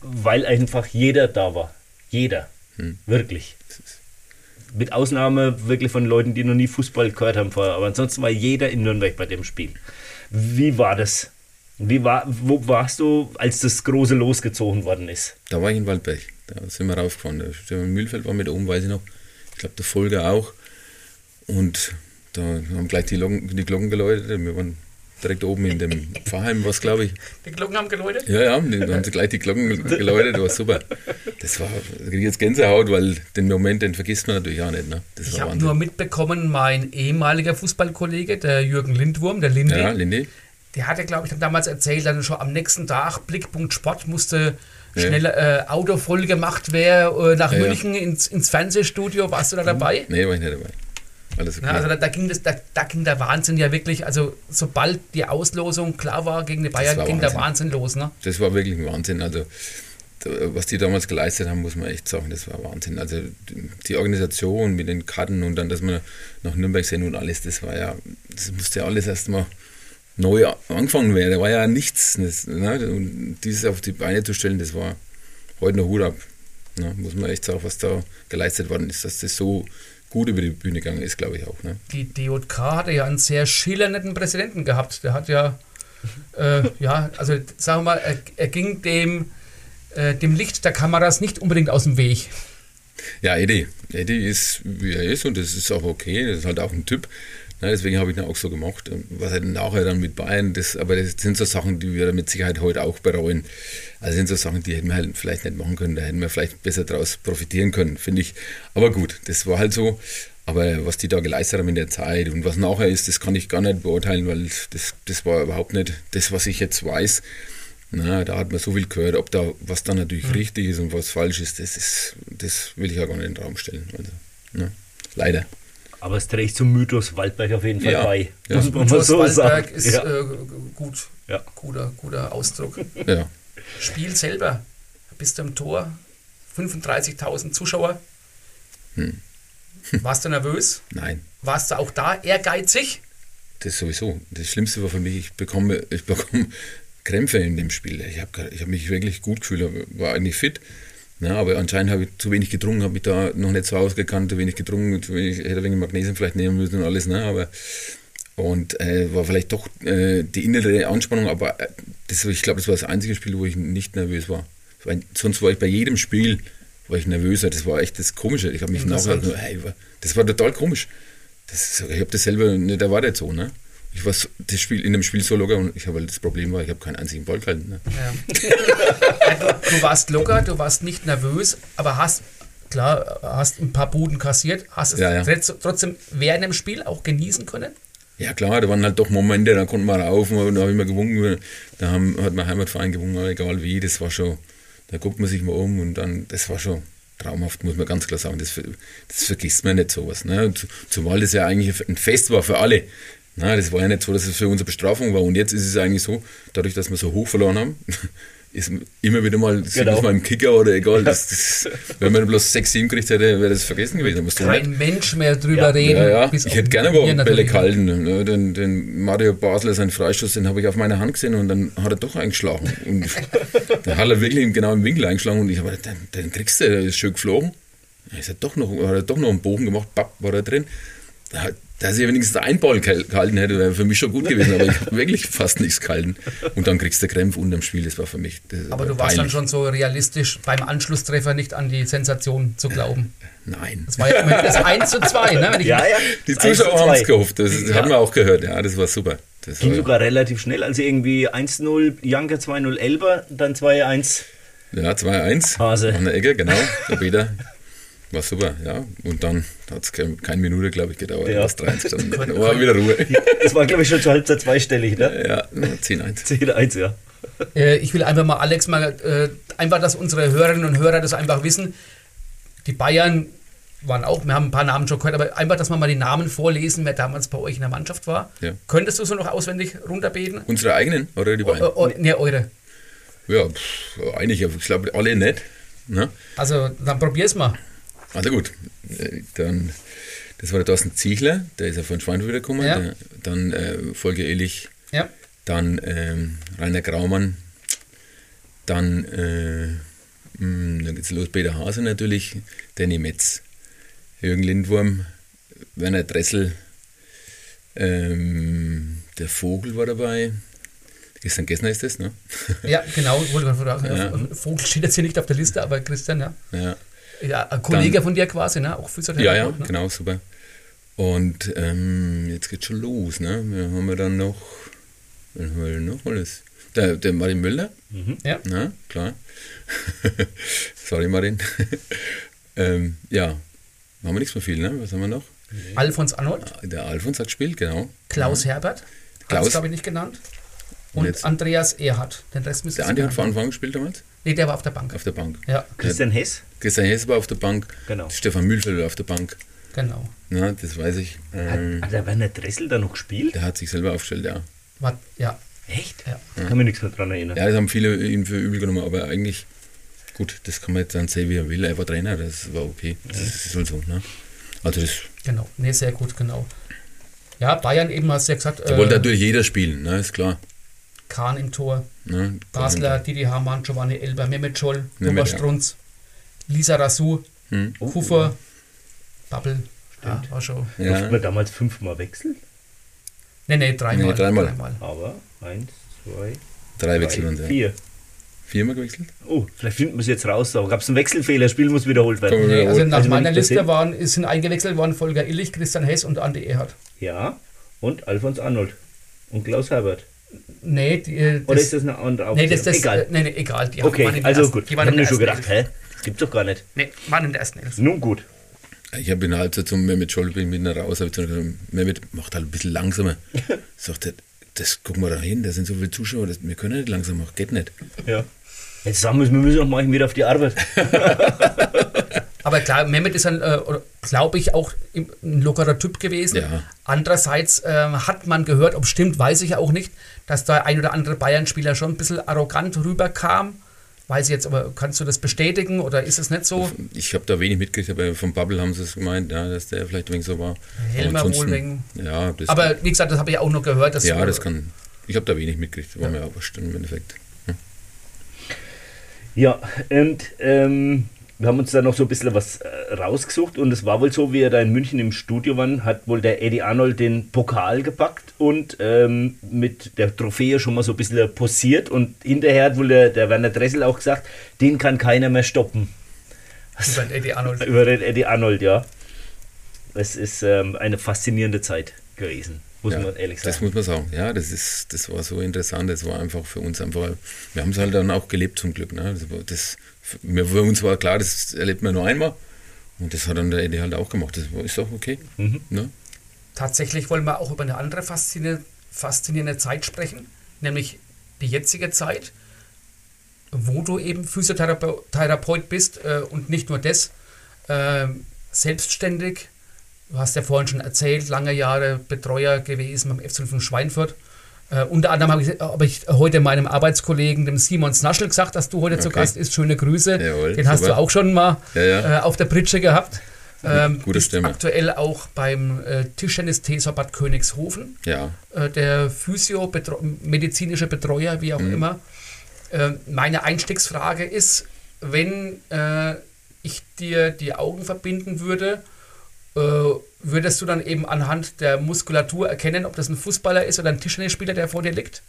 weil einfach jeder da war. Jeder. Wirklich. Mit Ausnahme wirklich von Leuten, die noch nie Fußball gehört haben vorher. Aber ansonsten war jeder in Nürnberg bei dem Spiel. Wie war das? Wie war, wo warst du, als das große losgezogen worden ist? Da war ich in Waldberg. Da sind wir raufgefahren. Der Stefan Mühlfeld war mit oben, weiß ich noch. Ich glaube, der Folger auch. Und da haben gleich die Glocken, die Glocken geläutet. Wir waren direkt oben in dem [LAUGHS] Pfarrheim, was glaube ich. Die Glocken haben geläutet? Ja, ja, die- da haben sie gleich die Glocken geläutet. Das war super. Das war, da krieg ich jetzt Gänsehaut, weil den Moment, den vergisst man natürlich auch nicht. Ne? Ich habe nur mitbekommen, mein ehemaliger Fußballkollege, der Jürgen Lindwurm, der Lindy, ja, Lindy. der hatte, glaube ich, damals erzählt, dass schon am nächsten Tag Blickpunkt Sport musste. Schnell äh, Auto voll gemacht werden äh, nach Ja. München ins, ins Fernsehstudio. Warst du da dabei? Nee, war ich nicht dabei. Alles okay. Ja, also da, da, ging das, da, da ging der Wahnsinn ja wirklich, also sobald die Auslosung klar war gegen die Bayern, ging der Wahnsinn. Wahnsinn los. Ne? Das war wirklich ein Wahnsinn. Also, was die damals geleistet haben, muss man echt sagen, das war Wahnsinn. Also, die- Organisation mit den Karten und dann, dass wir nach Nürnberg sind und alles, das war ja, das musste ja alles erstmal neu angefangen werden. Da war ja nichts. Das, ne? Und dieses auf die Beine zu stellen, das war heute noch Hut ab. Ne? Muss man echt sagen, was da geleistet worden ist, dass das so gut über die Bühne gegangen ist, glaube ich auch. Ne? Die DJK hatte ja einen sehr schillernden Präsidenten gehabt. Der hat ja, äh, [LAUGHS] ja, also sagen wir mal, er, er ging dem, äh, dem Licht der Kameras nicht unbedingt aus dem Weg. Ja, Eddie. Eddie ist, wie er ist und das ist auch okay. Das ist halt auch ein Typ. Ne, deswegen habe ich ihn auch so gemacht. Und Was dann nachher dann mit Bayern, das, aber das sind so Sachen, die wir mit Sicherheit heute auch bereuen. Also sind so Sachen, die hätten wir halt vielleicht nicht machen können. Da hätten wir vielleicht besser daraus profitieren können, finde ich. Aber gut, das war halt so. Aber was die da geleistet haben in der Zeit und was nachher ist, das kann ich gar nicht beurteilen, weil das, das war überhaupt nicht das, was ich jetzt weiß. Na, da hat man so viel gehört, ob da was dann natürlich richtig ist und was falsch ist, das ist, das will ich ja gar nicht in den Raum stellen. Also, ne? Leider. Aber es trägt zum Mythos Waldberg auf jeden Fall Ja. bei. Ja. Muss man mal Thomas so Waldberg sagen. ist ja. äh, gut, Ja. guter, guter Ausdruck. Ja. Spiel selber, bist du im Tor, 35.000 Zuschauer. Hm. Warst du nervös? Nein, Warst du auch da ehrgeizig? das sowieso. Das Schlimmste war für mich, ich bekomme, ich bekomme Krämpfe in dem Spiel. Ich habe ich hab mich wirklich gut gefühlt, war eigentlich fit. Na, aber anscheinend habe ich zu wenig getrunken, habe mich da noch nicht so ausgekannt, zu wenig getrunken, zu wenig, hätte ein wenig Magnesium vielleicht nehmen müssen und alles. Ne, aber und äh, war vielleicht doch äh, die innere Anspannung, aber äh, das, ich glaube, das war das einzige Spiel, wo ich nicht nervös war. War. Sonst war ich bei jedem Spiel war ich nervöser. Das war echt das Komische. Ich habe mich nachher, hey, das war total komisch. Das, ich habe das selber nicht erwartet so. Ne? Ich war das Spiel, in dem Spiel so locker und ich habe halt das Problem war, ich habe keinen einzigen Ball gehalten. Ne? Ja. du, du warst locker, du warst nicht nervös, aber hast, klar, hast ein paar Buden kassiert, hast es Ja, ja. trotz- trotzdem während dem Spiel auch genießen können. Ja klar, da waren halt doch Momente, da konnten wir laufen und da habe ich mal gewunken, da haben, hat mein Heimatverein gewunken, egal wie, das war schon, da guckt man sich mal um und dann, das war schon traumhaft, muss man ganz klar sagen, das, das vergisst man nicht sowas. Ne? Zu- Zumal das ja eigentlich ein Fest war für alle. Na, das war ja nicht so, dass es für unsere Bestrafung war und jetzt ist es eigentlich so, dadurch, dass wir so hoch verloren haben, [LAUGHS] ist immer wieder mal, sieht Genau. das mal im Kicker oder egal, das, das, wenn man bloß 6, 7 gekriegt hätte, wäre das vergessen gewesen. So nicht. Kein Mensch mehr drüber Ja, reden. Ja, ja. Ich hätte gerne aber Bälle gehalten. Ne? Den, den Mario Basler, seinen Freistoß, den habe ich auf meiner Hand gesehen und dann hat er doch eingeschlagen. Und [LAUGHS] dann hat er wirklich genau im Winkel eingeschlagen und ich habe gedacht, den, den kriegst du, der ist schön geflogen. Ist er doch noch, hat er doch noch einen Bogen gemacht, papp, war er drin. Da hat- Dass ich wenigstens einen Ball gehal- gehalten hätte, wäre für mich schon gut gewesen, aber ich [LAUGHS] habe wirklich fast nichts gehalten. Und dann kriegst du Krämpfe unterm Spiel, das war für mich. Aber war du warst dann peinlich. schon so realistisch, beim Anschlusstreffer nicht an die Sensation zu glauben. Nein. Das war ja immerhin das 1 zu 2, ne? Wenn ich Ja, ja. Die Das 1 zu Zuschauer haben es 2. gehofft, das Ja. haben wir auch gehört, ja, das war super. Das Ging war, sogar relativ schnell, also irgendwie 1-0 Janke, 2-0 Elber, dann 2-1. Ja, 2-1. Hase. An der Ecke, genau. Der Peter. [LAUGHS] War super, ja. Und dann hat es keine, keine Minute, glaube ich, gedauert. Ja. 3-1 gestanden. Dann [LAUGHS] war wieder Ruhe. Das war, glaube ich, schon zur Halbzeit zweistellig, ne? Ja, 10-1. 10-1, [LAUGHS] ja. Äh, ich will einfach mal, Alex, mal äh, einfach, dass unsere Hörerinnen und Hörer das einfach wissen. Die Bayern waren auch, wir haben ein paar Namen schon gehört, aber einfach, dass wir mal die Namen vorlesen, wer damals bei euch in der Mannschaft war. Ja. Könntest du so noch auswendig runterbeten? Unsere eigenen oder die Äh, beiden? äh, ne, eure. Ja, pff, einige, aber ich glaube alle nicht. Ne? Also, dann probier's mal. Also gut, äh, dann, das war der Thorsten Ziegler, der ist ja von Schweinfurt gekommen. Ja. Der, dann äh, Volker Ehrlich, Ja. dann ähm, Rainer Graumann, dann, äh, mh, dann geht's los, Peter Hase natürlich, Danny Metz, Jürgen Lindwurm, Werner Dressel, ähm, der Vogel war dabei. Christian Gessner ist das, ne? Ja, genau. wollte fragen, Ja. Vogel steht jetzt hier nicht auf der Liste, aber Christian, ja. ja. Ja, ein Kollege Dann- von dir quasi, ne? Auch Physiotherapeut. Ja, ja, ne? genau, super. Und ähm, jetzt geht's schon los, ne? Wir haben wir dann noch, wen haben wir denn noch alles? Der, der Martin Müller, Ja. na, klar. [LAUGHS] Sorry, Martin. [LAUGHS] ähm, ja, haben wir nichts mehr viel, ne? Was haben wir noch? Alfons Arnold, Der Alfons hat gespielt, genau. Klaus Herbert, hat Klaus. es glaube ich nicht genannt. Und Und Andreas Erhardt. Den Rest müsste Der Andi hat von Anfang an gespielt damals, Nee, der war auf der Bank. auf der Bank. Ja. Christian Hess. Christian Hess war auf der Bank, Genau. Stefan Mühlfeld war auf der Bank. Genau. Ja, das weiß ich. Ähm, Hat, hat der Werner Dressel da noch gespielt? der hat sich selber aufgestellt, ja. War, ja. Echt? Ja. Ich kann mich nichts mehr dran erinnern. Ja, das haben viele ihn für übel genommen, aber eigentlich, gut, das kann man jetzt dann sehen, wie er will. Er war Trainer, das war okay. Das ist halt so, ne? Also das, Genau. Nee, sehr gut, genau. Ja, Bayern eben, hast du ja gesagt, da wollte äh, natürlich jeder spielen, ne? Ist klar. Kahn im Tor, Ne? Basler, Didi Hamann, Giovanni Elber, Mehmet Scholl, ja. Strunz, Lisa Rassou, Hm. Kuffer, Babbel. Ja, war schon. Durften Ja, wir damals fünfmal wechseln? Nee, nee, dreimal. Nee, dreimal. Aber eins, zwei, drei Wechsel drei, es. Ja. vier. Viermal gewechselt? Oh, vielleicht finden wir es jetzt raus. Gab es einen Wechselfehler? Spiel muss wiederholt werden. Nee, also nach Also meiner ich das Liste waren, sind eingewechselt worden Volker Illich, Christian Hess und Andi Erhardt. Ja. Und Alfons Arnold. Und Klaus Herbert. Nee, die, äh, Oder ist das eine andere nee, das, das, Egal. äh, nee, nee, egal. Die Okay, also ersten- gut. Die Ich waren habe in mir schon gedacht, hä? Das gibt's doch gar nicht. Nee, waren in der ersten Elf. Nun gut. Ich habe in der Halbzeit zum Mehmet Scholl bin mit raus, habe ich zu gesagt, Mehmet, macht halt ein bisschen langsamer. [LAUGHS] Sagt er, das gucken wir da hin, da sind so viele Zuschauer, das, wir können nicht langsam machen, geht nicht. Ja. Jetzt sagen wir, wir müssen noch mal wieder auf die Arbeit. [LAUGHS] Aber klar, Mehmet ist ein, äh, glaube ich, auch ein lockerer Typ gewesen. Ja. Andererseits ähm, hat man gehört, ob stimmt, weiß ich auch nicht, dass da ein oder andere Bayern-Spieler schon ein bisschen arrogant rüberkam. Weiß ich jetzt, aber kannst du das bestätigen oder ist es nicht so? Ich habe da wenig mitgekriegt, aber vom Bubble haben sie es gemeint, ja, dass der vielleicht wenig so war. Helmer Aber ansonsten- wohl wegen- Ja, das, Aber wie gesagt, das habe ich auch nur gehört. Dass ja, das kann. Ich habe da wenig mitgekriegt, war mir auch wurscht im Endeffekt. Ja, und ähm, wir haben uns da noch so ein bisschen was äh, rausgesucht und es war wohl so, wie er da in München im Studio war, hat wohl der Eddie Arnold den Pokal gepackt und ähm, mit der Trophäe schon mal so ein bisschen posiert und hinterher hat wohl der, der Werner Dressel auch gesagt, den kann keiner mehr stoppen. Über den Eddie Arnold. [LAUGHS] Über den Eddie Arnold, ja. Es ist ähm, eine faszinierende Zeit gewesen, muss ja, man ehrlich Das sagen. muss man sagen. Ja, das ist, das war so interessant. Das war einfach für uns einfach. Wir haben es halt dann auch gelebt zum Glück. Ne? Das, das, mir, für uns war klar, das erlebt man nur einmal. Und das hat dann der Eddie halt auch gemacht. Das ist doch okay. Mhm. Ne? Tatsächlich wollen wir auch über eine andere faszinierende, faszinierende Zeit sprechen, nämlich die jetzige Zeit, wo du eben Physiotherapeut Therapeut bist äh, und nicht nur das, äh, selbstständig. Du hast ja vorhin schon erzählt, lange Jahre Betreuer gewesen beim FC von Schweinfurt. Äh, unter anderem habe ich, hab ich heute meinem Arbeitskollegen, dem Simon Snaschel, gesagt, dass du heute zu Okay. Gast ist. Schöne Grüße. Jawohl, Den hast super. du auch schon mal Ja, ja. Äh, auf der Pritsche gehabt. Ähm, Gute bist Stimme. aktuell auch beim äh, Tischtennis-TSV Bad Königshofen, Ja. äh, der Physio, betro medizinische Betreuer, wie auch Mhm. immer. Äh, meine Einstiegsfrage ist, wenn äh, ich dir die Augen verbinden würde, würdest du dann eben anhand der Muskulatur erkennen, ob das ein Fußballer ist oder ein Tischtennisspieler, der vor dir liegt?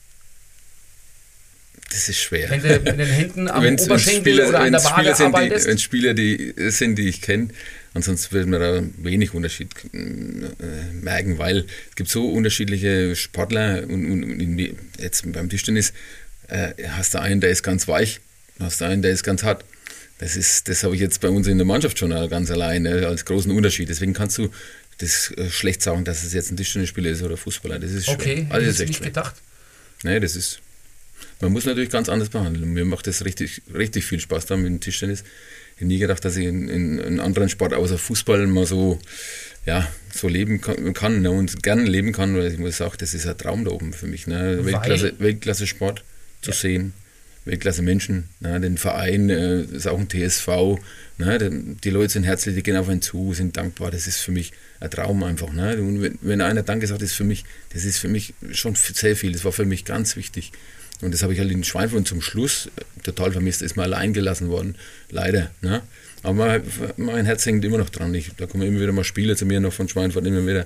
Das ist schwer. Wenn du mit den Händen am Wenn's- wenn's Oberschenkel Spieler- oder an der wenn's Waage Spieler arbeitest? wenn Spieler die sind, die ich kenne, ansonsten wird man da wenig Unterschied äh, merken, weil es gibt so unterschiedliche Sportler und, und, und jetzt beim Tischtennis äh, hast du einen, der ist ganz weich, hast du einen, der ist ganz hart. Das ist, das habe ich jetzt bei uns in der Mannschaft schon ganz allein äh, als großen Unterschied. Deswegen kannst du das äh, schlecht sagen, dass es jetzt ein Tischtennisspieler ist oder Fußballer. Das ist schwer. Okay, hätte Also das ist nicht schwer. gedacht. Nee, das ist. Man muss natürlich ganz anders behandeln. Mir macht das richtig, richtig viel Spaß da mit dem Tischtennis. Ich habe nie gedacht, dass ich in, in, in anderen Sport außer Fußball mal so, ja, so leben kann, kann ne, und gerne leben kann, weil ich muss sagen, das ist ein Traum da oben für mich. Ne? Weltklasse, Weltklasse Sport zu sehen, Weltklasse Menschen, ne? den Verein äh, ist auch ein TSV. Ne? Die, Leute sind herzlich, die gehen auf einen zu, sind dankbar. Das ist für mich ein Traum einfach. Ne? Und wenn, wenn einer Danke sagt, ist für mich, das ist für mich schon sehr viel. Das war für mich ganz wichtig. Und das habe ich halt in Schweinfurt zum Schluss äh, total vermisst. Ist mir allein gelassen worden, leider. Ne? Aber mein, Herz hängt immer noch dran. Ich, da kommen immer wieder mal Spieler zu mir noch von Schweinfurt, immer wieder.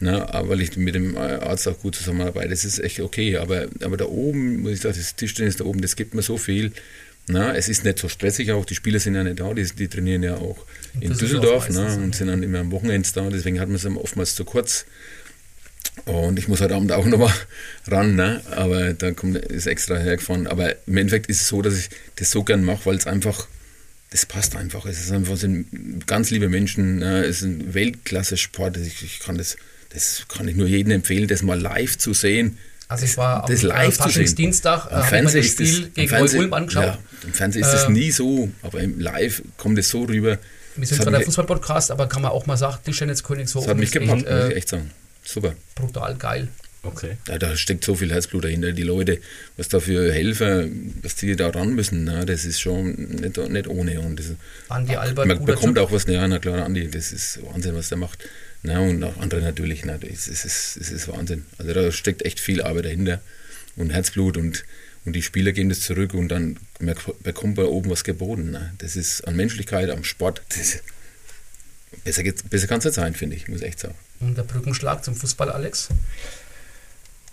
Ne? Aber weil ich mit dem Arzt auch gut zusammenarbeite. Das ist echt okay. Aber, aber da oben, muss ich sagen, das Tischtennis da oben, das gibt mir so viel. Na, es ist nicht so stressig auch, die Spieler sind ja nicht da, die, die trainieren ja auch in, In Düsseldorf, ne, und sind dann immer am Wochenende da, deswegen hat man es oftmals zu kurz. Und ich muss heute Abend auch [LAUGHS] nochmal ran, ne? aber dann kommt, ist extra hergefahren. Aber im Endeffekt ist es so, dass ich das so gern mache, weil es einfach, das passt einfach. Es ist einfach, sind ganz liebe Menschen, ne? es ist ein Weltklasse-Sport. Ich, ich kann das, das kann ich nur jedem empfehlen, das mal live zu sehen. Also ich war das am live äh, zu sehen. Äh, Am Fernsehen das ist Spiel das, gegen Fernsehen- Neu-Ulm angeschaut. Ja, Im Fernsehen ist das Äh, nie so, aber im Live kommt es so rüber. Wir sind Das zwar der Fußball-Podcast, aber kann man auch mal sagen, Tischtennis Das Königshofen hat mich ist echt, gepackt, muss ich äh, echt sagen. Super. brutal geil. Okay. Ja, da steckt so viel Herzblut dahinter. Die Leute, was da für Helfer, was die da ran müssen, na, das ist schon nicht, nicht ohne. Und das, Andi Albert, man bekommt Typ. auch was, ja, na klar, Andi, das ist Wahnsinn, was der macht. Na, und auch andere natürlich, na, das, ist, das, ist, Wahnsinn. Also da steckt echt viel Arbeit dahinter und Herzblut und, und die Spieler geben das zurück und dann bekommt man oben was geboten. Na. Das ist an Menschlichkeit, am Sport, das, besser, besser kann es nicht sein, finde ich, muss ich echt sagen. Und der Brückenschlag zum Fußball, Alex.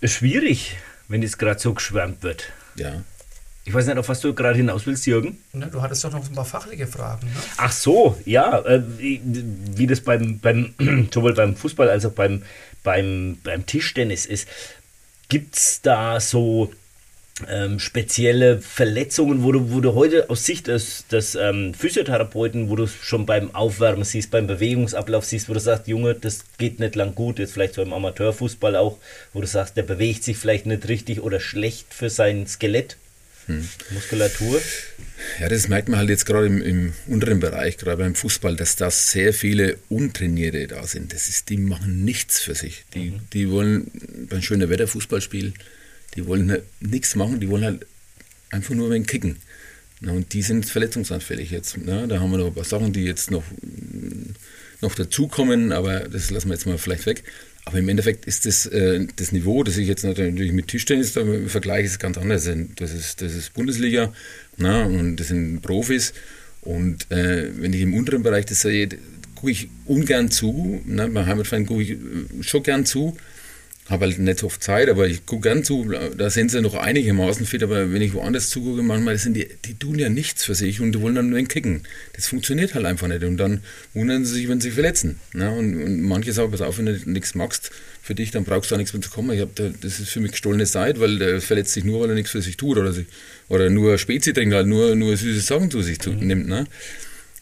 Schwierig, wenn jetzt gerade so geschwärmt wird. Ja. Ich weiß nicht, auf was du gerade hinaus willst, Jürgen. Ne, du hattest doch noch ein paar fachliche Fragen. Ne? Ach so, ja, äh, wie, wie das beim, beim [CLEARS THROAT] sowohl beim Fußball als auch beim, beim, beim Tischtennis ist. Gibt es da so ähm, spezielle Verletzungen, wo du, wo du heute aus Sicht des, des ähm, Physiotherapeuten, wo du schon beim Aufwärmen siehst, beim Bewegungsablauf siehst, wo du sagst, Junge, das geht nicht lang gut, jetzt vielleicht so im Amateurfußball auch, wo du sagst, der bewegt sich vielleicht nicht richtig oder schlecht für sein Skelett, Muskulatur. Ja, das merkt man halt jetzt gerade im, im unteren Bereich, gerade beim Fußball, dass da sehr viele Untrainierte da sind. Das ist, die machen nichts für sich. Die, die wollen beim schönen Wetter Fußball spielen, die wollen halt nichts machen, die wollen halt einfach nur ein kicken. Na, und die sind verletzungsanfällig jetzt. Na, da haben wir noch ein paar Sachen, die jetzt noch, noch dazukommen, aber das lassen wir jetzt mal vielleicht weg. Aber im Endeffekt ist das, äh, das Niveau, das ich jetzt natürlich mit Tischtennis da vergleiche, ist ganz anders. Das ist, das ist Bundesliga na, und das sind Profis. Und äh, wenn ich im unteren Bereich das sehe, gucke ich ungern zu. Ne? Bei Heimatverein gucke ich äh, schon gern zu. Habe halt nicht so oft Zeit, aber ich gucke gern zu. Da sind sie noch einigermaßen fit, aber wenn ich woanders zugucke, manchmal sind die, die tun ja nichts für sich und die wollen dann nur einen kicken. Das funktioniert halt einfach nicht. Und dann wundern sie sich, wenn sie sich verletzen. Ne? Und, und manche sagen, pass auf, wenn du nichts magst für dich, dann brauchst du auch nichts mehr zu kommen. Ich hab da, das ist für mich gestohlene Zeit, weil der verletzt sich nur, weil er nichts für sich tut oder, sich, oder nur Spezi trinkt, halt nur, nur süße Sachen zu sich zu, nimmt. Ne?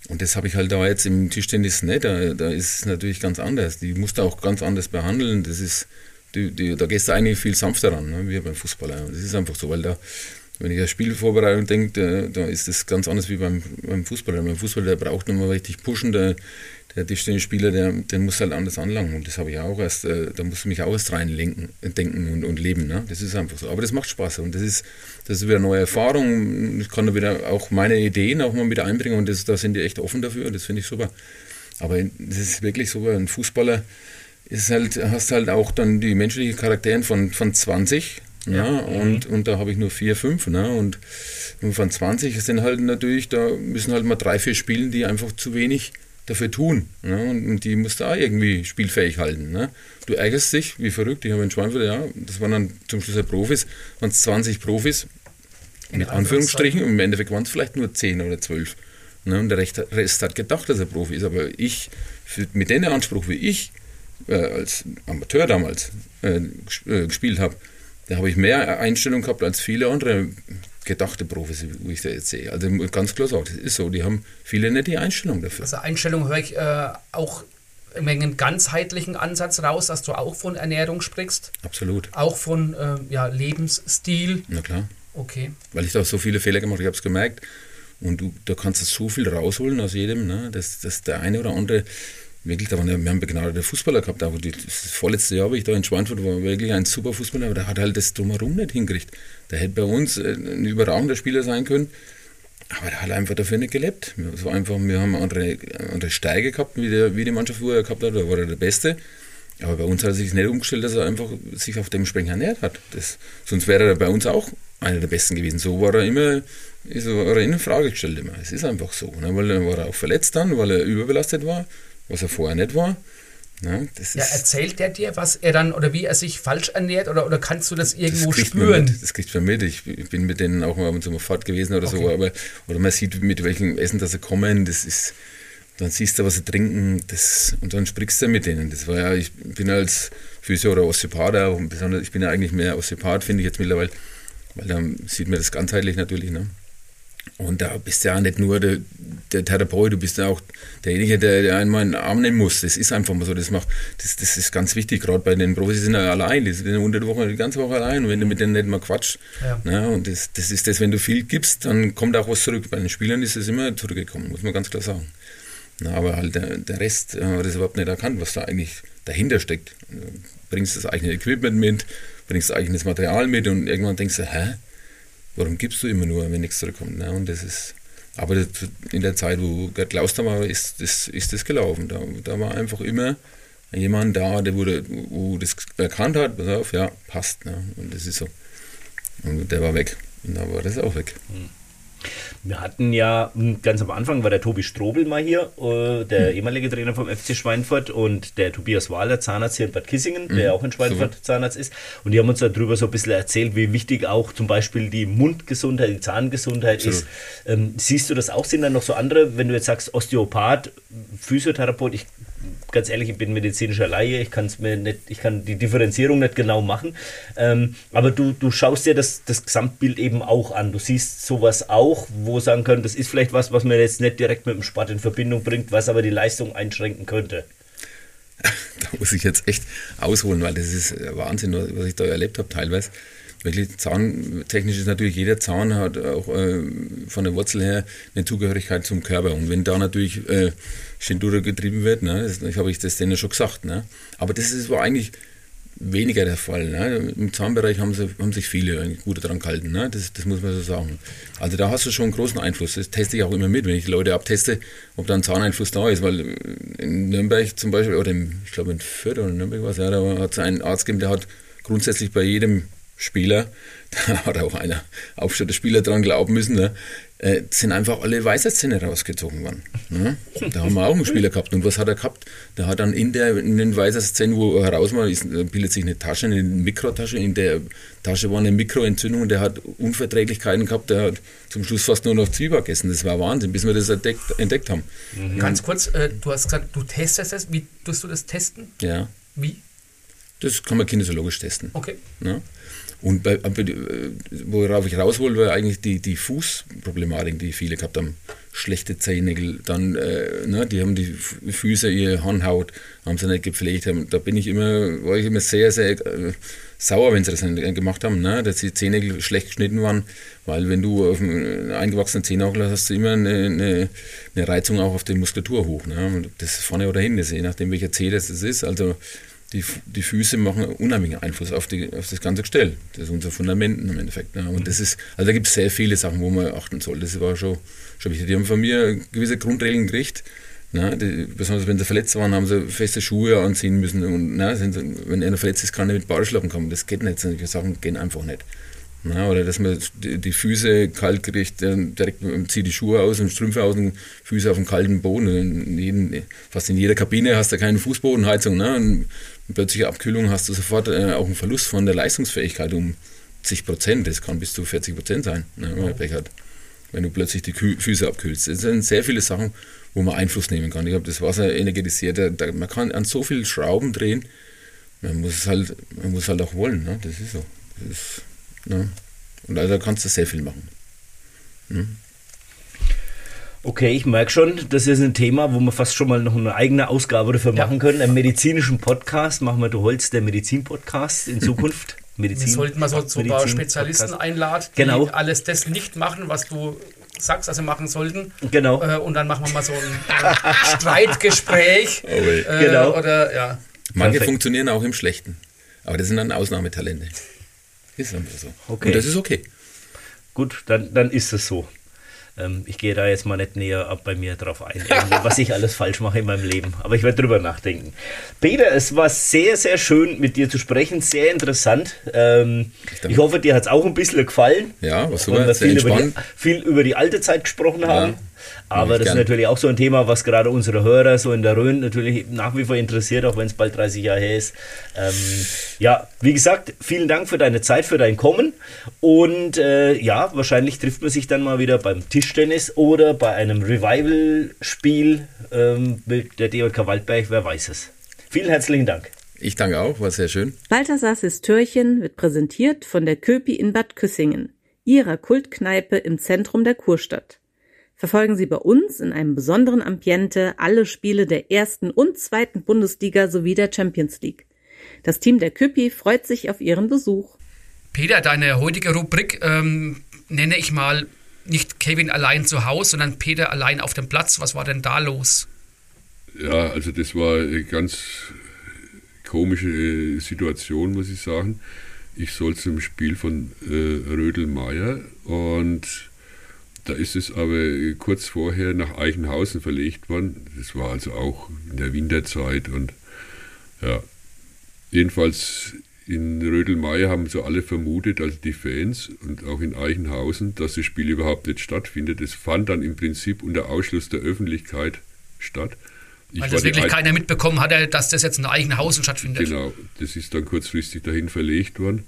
Und das habe ich halt da jetzt im Tischtennis nicht. Da, da ist es natürlich ganz anders. Die musst du auch ganz anders behandeln. Das ist, die, die, da gehst du eigentlich viel sanfter ran, ne, wie beim Fußballer. Das ist einfach so, weil da, wenn ich an Spielvorbereitung denke, da, da ist das ganz anders wie beim, beim Fußballer. Beim Fußballer, der braucht nochmal richtig pushen. Der, der Tischtennisspieler, der, der muss halt anders anlangen. Und das habe ich auch erst, äh, da muss ich mich auch erst reinlenken, denken und, und leben. Ne? Das ist einfach so. Aber das macht Spaß und das ist, das ist wieder eine neue Erfahrung. Ich kann da wieder auch meine Ideen auch mal wieder einbringen und das, da sind die echt offen dafür. Das finde ich super. Aber das ist wirklich so, ein Fußballer ist halt, hast halt auch dann die menschlichen Charakteren von, von 20. Ja, und, und da habe ich nur vier, fünf. Ne? Und, von 20 sind halt natürlich, da müssen halt mal drei, vier spielen, die einfach zu wenig dafür tun. Ne? Und, die musst du auch irgendwie spielfähig halten. Ne? Du ärgerst dich, wie verrückt. Ich habe in Schweinfurt, ja, das waren dann zum Schluss ja Profis, waren es 20 Profis, mit Anführungsstrichen, und im Endeffekt waren es vielleicht nur 10 oder 12. Ne? Und der Rest, Rest hat gedacht, dass er Profi ist. Aber ich, für, mit dem Anspruch, wie ich äh, als Amateur damals äh, äh, gespielt habe, da habe ich mehr Einstellung gehabt als viele andere gedachte Profis, wie ich da jetzt sehe. Also ganz klar sagen, das ist so. Die haben viele nicht die Einstellung dafür. Also Einstellung höre ich äh, auch einen ganzheitlichen Ansatz raus, dass du auch von Ernährung sprichst, Absolut. auch von äh, ja, Lebensstil. Na klar. Okay. Weil ich da so viele Fehler gemacht habe, ich habe es gemerkt. Und du, da kannst du so viel rausholen aus jedem, ne? dass, dass der eine oder andere wirklich, da waren wir haben begnadete Fußballer gehabt, auch die, das vorletzte Jahr, wo ich da in Schweinfurt war, wirklich ein super Fußballer, aber der hat halt das drumherum nicht hingekriegt. Der hätte bei uns äh, ein überragender Spieler sein können, aber der hat einfach dafür nicht gelebt. War einfach, wir haben andere, andere Steige gehabt, wie, der, wie die Mannschaft vorher gehabt hat, da war er der Beste. Aber bei uns hat er sich nicht umgestellt, dass er einfach sich auf dementsprechend ernährt hat. Das, sonst wäre er bei uns auch einer der Besten gewesen. So war er immer, ist er er in Frage gestellt immer. Es ist einfach so. Ne? Weil dann war er auch verletzt dann, weil er überbelastet war, was er vorher nicht war. Ja, ist, erzählt der dir, was er dann oder wie er sich falsch ernährt oder, oder kannst du das irgendwo das spüren? mit, das kriegt man mit. Ich bin mit denen auch mal ab und zu mal fort gewesen oder so, Okay. aber oder man sieht, mit welchem Essen dass sie kommen, das ist, dann siehst du, was sie trinken, das, und dann sprichst du mit denen. Das war ja, ich bin als Physio oder Osteopath besonders, ich bin ja eigentlich mehr Osteopath, finde ich jetzt mittlerweile, weil dann sieht man das ganzheitlich natürlich, ne? Und da bist du ja nicht nur der, der Therapeut, du bist ja auch derjenige, der, der einmal in den Arm nehmen muss. Das ist einfach mal so. Das, macht, das, das ist ganz wichtig, gerade bei den Profis, sind ja allein. Die sind unter der Woche die ganze Woche allein. Und wenn du mit denen nicht mal quatscht, Ja. ne, und das, das ist das, wenn du viel gibst, dann kommt auch was zurück. Bei den Spielern ist es immer zurückgekommen, muss man ganz klar sagen. Na, aber halt der, der Rest äh, hat das überhaupt nicht erkannt, was da eigentlich dahinter steckt. Bringst das eigene Equipment mit, bringst das eigenes Material mit und irgendwann denkst du, hä, warum gibst du immer nur, wenn nichts zurückkommt? Ne? Und das ist, aber in der Zeit, wo Gerd Klauster war, ist das, ist das gelaufen. Da, da war einfach immer jemand da, der wurde, wo das erkannt hat, pass auf, ja, passt. Ne? Und das ist so. Und der war weg. Und da war das auch weg. Mhm. Wir hatten ja hm, ganz am Anfang war der Tobi Strobel mal hier, äh, der mhm. ehemalige Trainer vom FC Schweinfurt und der Tobias Wahler, Zahnarzt hier in Bad Kissingen, mhm. der auch in Schweinfurt Super. Zahnarzt ist. Und die haben uns darüber so ein bisschen erzählt, wie wichtig auch zum Beispiel die Mundgesundheit, die Zahngesundheit Absolut. ist. Ähm, siehst du das auch? Sind da noch so andere, wenn du jetzt sagst Osteopath, Physiotherapeut, ich ganz ehrlich, ich bin medizinischer Laie, ich kann mir nicht, ich kann die Differenzierung nicht genau machen. Ähm, aber du, du schaust dir das, das Gesamtbild eben auch an. Du siehst sowas auch, wo sagen können, das ist vielleicht was, was man jetzt nicht direkt mit dem Sport in Verbindung bringt, was aber die Leistung einschränken könnte. [LAUGHS] Da muss ich jetzt echt ausholen, weil das ist Wahnsinn, was ich da erlebt habe teilweise wirklich zahntechnisch ist natürlich jeder Zahn hat auch äh, von der Wurzel her eine Zugehörigkeit zum Körper. Und wenn da natürlich äh, Schindura getrieben wird, ne, das habe ich das denen schon gesagt. Ne. Aber das ist war eigentlich weniger der Fall. Ne. Im Zahnbereich haben, sie, haben sich viele gut daran gehalten. Ne. Das, das muss man so sagen. Also da hast du schon einen großen Einfluss. Das teste ich auch immer mit, wenn ich Leute abteste, ob da ein Zahneinfluss da ist. Weil in Nürnberg zum Beispiel, oder im, ich glaube in Fürth oder in Nürnberg war es, ja, da hat es einen Arzt gegeben, der hat grundsätzlich bei jedem Spieler, [LAUGHS] da hat auch einer Aufstellerspieler dran glauben müssen, ne? äh, sind einfach alle Weisheitszähne rausgezogen worden. Ne? Da haben wir auch einen Spieler gehabt. Und was hat er gehabt? Der hat dann in, der, in den Weisheitszähnen, wo er heraus war, ist, bildet sich eine Tasche, eine Mikrotasche. In der Tasche war eine Mikroentzündung und der hat Unverträglichkeiten gehabt. Der hat zum Schluss fast nur noch Zwieback gegessen. Das war Wahnsinn, bis wir das entdeckt, entdeckt haben. Mhm. Ganz kurz, äh, du hast gesagt, du testest es. Wie tust du das testen? Ja. Wie? Das kann man kinesiologisch testen. Okay. Ja? Und bei, worauf ich raus wollte, war eigentlich die, die Fußproblematik, die viele gehabt haben. Schlechte Zehennägel, dann, äh, ne, die haben die Füße, ihre Hornhaut, haben sie nicht gepflegt. Haben. Da bin ich immer, war ich immer sehr, sehr äh, sauer, wenn sie das nicht gemacht haben, ne, dass die Zehennägel schlecht geschnitten waren, weil wenn du auf einen eingewachsenen Zehennagel hast, hast du immer eine, eine, eine Reizung auch auf die Muskulatur hoch. Ne, das vorne oder hinten, je nachdem welcher Zeh das ist. Also die, die Füße machen unheimlichen Einfluss auf, die, auf das ganze Gestell. Das ist unser Fundament im Endeffekt. Ne? Und das ist, also da gibt es sehr viele Sachen, wo man achten soll. Das war schon, schon wichtig. Die haben von mir gewisse Grundregeln gekriegt. Ne? Die, besonders wenn sie verletzt waren, haben sie feste Schuhe anziehen müssen. Und ne, sind, wenn einer verletzt ist, kann er mit Badeschlappen kommen. Das geht nicht. Solche Sachen gehen einfach nicht. Na, oder dass man die, die Füße kalt kriegt, direkt zieht die Schuhe aus und Strümpfe aus und Füße auf dem kalten Boden. In jeden, fast in jeder Kabine hast du keine Fußbodenheizung. Ne? Und plötzliche Abkühlung hast du sofort äh, auch einen Verlust von der Leistungsfähigkeit um zig Prozent. Das kann bis zu 40 Prozent sein, ne, wenn man Pech hat. Wenn du plötzlich die Kü Füße abkühlst. Das sind sehr viele Sachen, wo man Einfluss nehmen kann. Ich glaube, das Wasser energetisiert. Da, man kann an so vielen Schrauben drehen. Man muss es halt, man muss halt auch wollen. Ne? Das ist so. Das ist, ne? Und also kannst du sehr viel machen. Ne? Okay, ich merke schon, das ist ein Thema, wo wir fast schon mal noch eine eigene Ausgabe dafür ja. machen können. Einen medizinischen Podcast machen wir, du Holz, der Medizin-Podcast in [LAUGHS] Zukunft. Medizin. Wir sollten mal so, ein paar Spezialisten einladen, die genau. alles das nicht machen, was du sagst, also machen sollten. Genau. Äh, und dann machen wir mal so ein äh, Streitgespräch. [LAUGHS] Oh, äh, genau. Oder, ja. Manche Perfekt. funktionieren auch im Schlechten. Aber das sind dann Ausnahmetalente. Ist einfach so. Okay. Und das ist okay. Gut, dann, dann ist es so. Ähm, ich gehe da jetzt mal nicht näher ab bei mir drauf ein, was ich alles falsch mache in meinem Leben. Aber ich werde drüber nachdenken. Peter, es war sehr, sehr schön mit dir zu sprechen, sehr interessant. Ähm, ich hoffe, dir hat es auch ein bisschen gefallen. Ja, was super, wir viel über, die, viel über die alte Zeit gesprochen haben. Aber das gern. ist natürlich auch so ein Thema, was gerade unsere Hörer so in der Rhön natürlich nach wie vor interessiert, auch wenn es bald 30 Jahre her ist. Ähm, ja, wie gesagt, vielen Dank für deine Zeit, für dein Kommen. Und äh, ja, wahrscheinlich trifft man sich dann mal wieder beim Tischtennis oder bei einem Revival-Spiel ähm, mit der DJK Waldberg, wer weiß es. Vielen herzlichen Dank. Ich danke auch, war sehr schön. Balthasars Türchen wird präsentiert von der Köpi in Bad Küssingen, ihrer Kultkneipe im Zentrum der Kurstadt verfolgen Sie bei uns in einem besonderen Ambiente alle Spiele der ersten und zweiten Bundesliga sowie der Champions League. Das Team der Küppi freut sich auf Ihren Besuch. Peter, deine heutige Rubrik ähm, nenne ich mal nicht Kevin allein zu Hause, sondern Peter allein auf dem Platz. Was war denn da los? Ja, also das war eine ganz komische äh, Situation, muss ich sagen. Ich soll zum Spiel von äh, Rödelmeier und da ist es aber kurz vorher nach Eichenhausen verlegt worden. Das war also auch in der Winterzeit und ja, jedenfalls in Rödelmeier haben so alle vermutet, also die Fans und auch in Eichenhausen, dass das Spiel überhaupt nicht stattfindet. Es fand dann im Prinzip unter Ausschluss der Öffentlichkeit statt. Ich Weil das wirklich keiner mitbekommen hatte, dass das jetzt in Eichenhausen stattfindet. Genau, das ist dann kurzfristig dahin verlegt worden.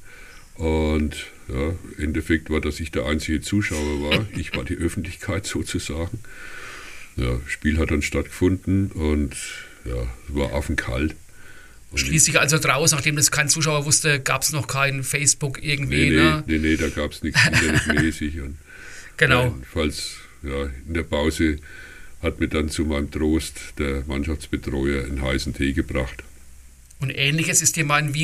Und ja, im Endeffekt war, dass ich der einzige Zuschauer war. [LAUGHS] Ich war die Öffentlichkeit sozusagen. Ja, Spiel hat dann stattgefunden und ja, es war affenkalt. Schließlich also draus, nachdem das kein Zuschauer wusste, gab es noch kein Facebook irgendwie. Nee, nee, ne? nee, nee da gab es nichts internetmäßig. Und genau. Jedenfalls ja, in der Pause hat mir dann zu meinem Trost der Mannschaftsbetreuer einen heißen Tee gebracht. Und ähnliches ist dir mal in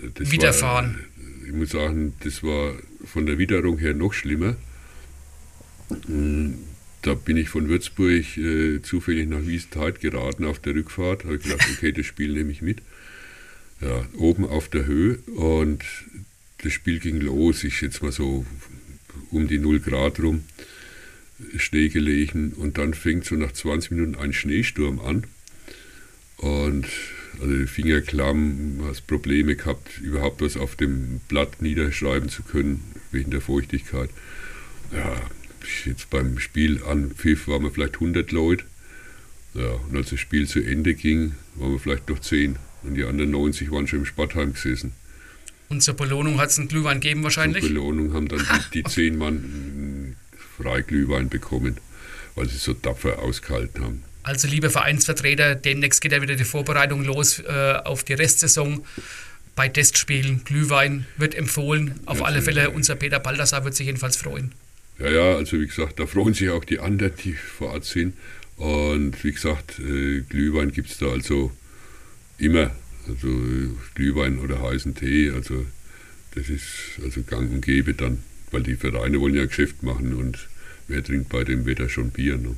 Wiesentheit widerfahren. War, ich muss sagen, das war von der Witterung her noch schlimmer. Da bin ich von Würzburg äh, zufällig nach Wiesentheit geraten auf der Rückfahrt. Habe gedacht, [LAUGHS] okay, das Spiel nehme ich mit. Ja, oben auf der Höhe und das Spiel ging los. Ich schätze mal so um die 0 Grad rum, Schnee gelegen und dann fängt so nach 20 Minuten ein Schneesturm an. Und also die Finger klamm, hast Probleme gehabt, überhaupt was auf dem Blatt niederschreiben zu können, wegen der Feuchtigkeit. Ja, jetzt beim Spiel an Pfiff waren wir vielleicht 100 Leute. Ja, und als das Spiel zu Ende ging, waren wir vielleicht noch 10. Und die anderen 90 waren schon im Sportheim gesessen. Und zur Belohnung hat es einen Glühwein gegeben wahrscheinlich? Zur Belohnung haben dann die, die [LAUGHS] 10 Mann Freiglühwein bekommen, weil sie so tapfer ausgehalten haben. Also liebe Vereinsvertreter, demnächst geht ja wieder die Vorbereitung los äh, auf die Restsaison. Bei Testspielen Glühwein wird empfohlen. Auf ja, alle Fälle, unser Peter Baldassar wird sich jedenfalls freuen. Ja, ja, also wie gesagt, da freuen sich auch die anderen, die vor Ort sind. Und wie gesagt, äh, Glühwein gibt es da also immer. Also Glühwein oder heißen Tee, also das ist also gang und gäbe dann, weil die Vereine wollen ja Geschäft machen und wer trinkt bei dem Wetter schon Bier. Ne?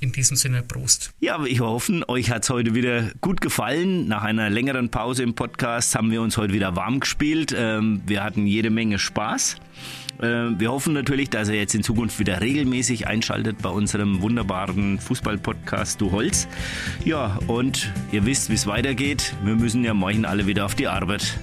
In diesem Sinne, Prost. Ja, wir hoffen, euch hat es heute wieder gut gefallen. Nach einer längeren Pause im Podcast haben wir uns heute wieder warm gespielt. Ähm, wir hatten jede Menge Spaß. Ähm, wir hoffen natürlich, dass ihr jetzt in Zukunft wieder regelmäßig einschaltet bei unserem wunderbaren Fußball-Podcast Du Holz. Ja, und ihr wisst, wie es weitergeht. Wir müssen ja morgen alle wieder auf die Arbeit.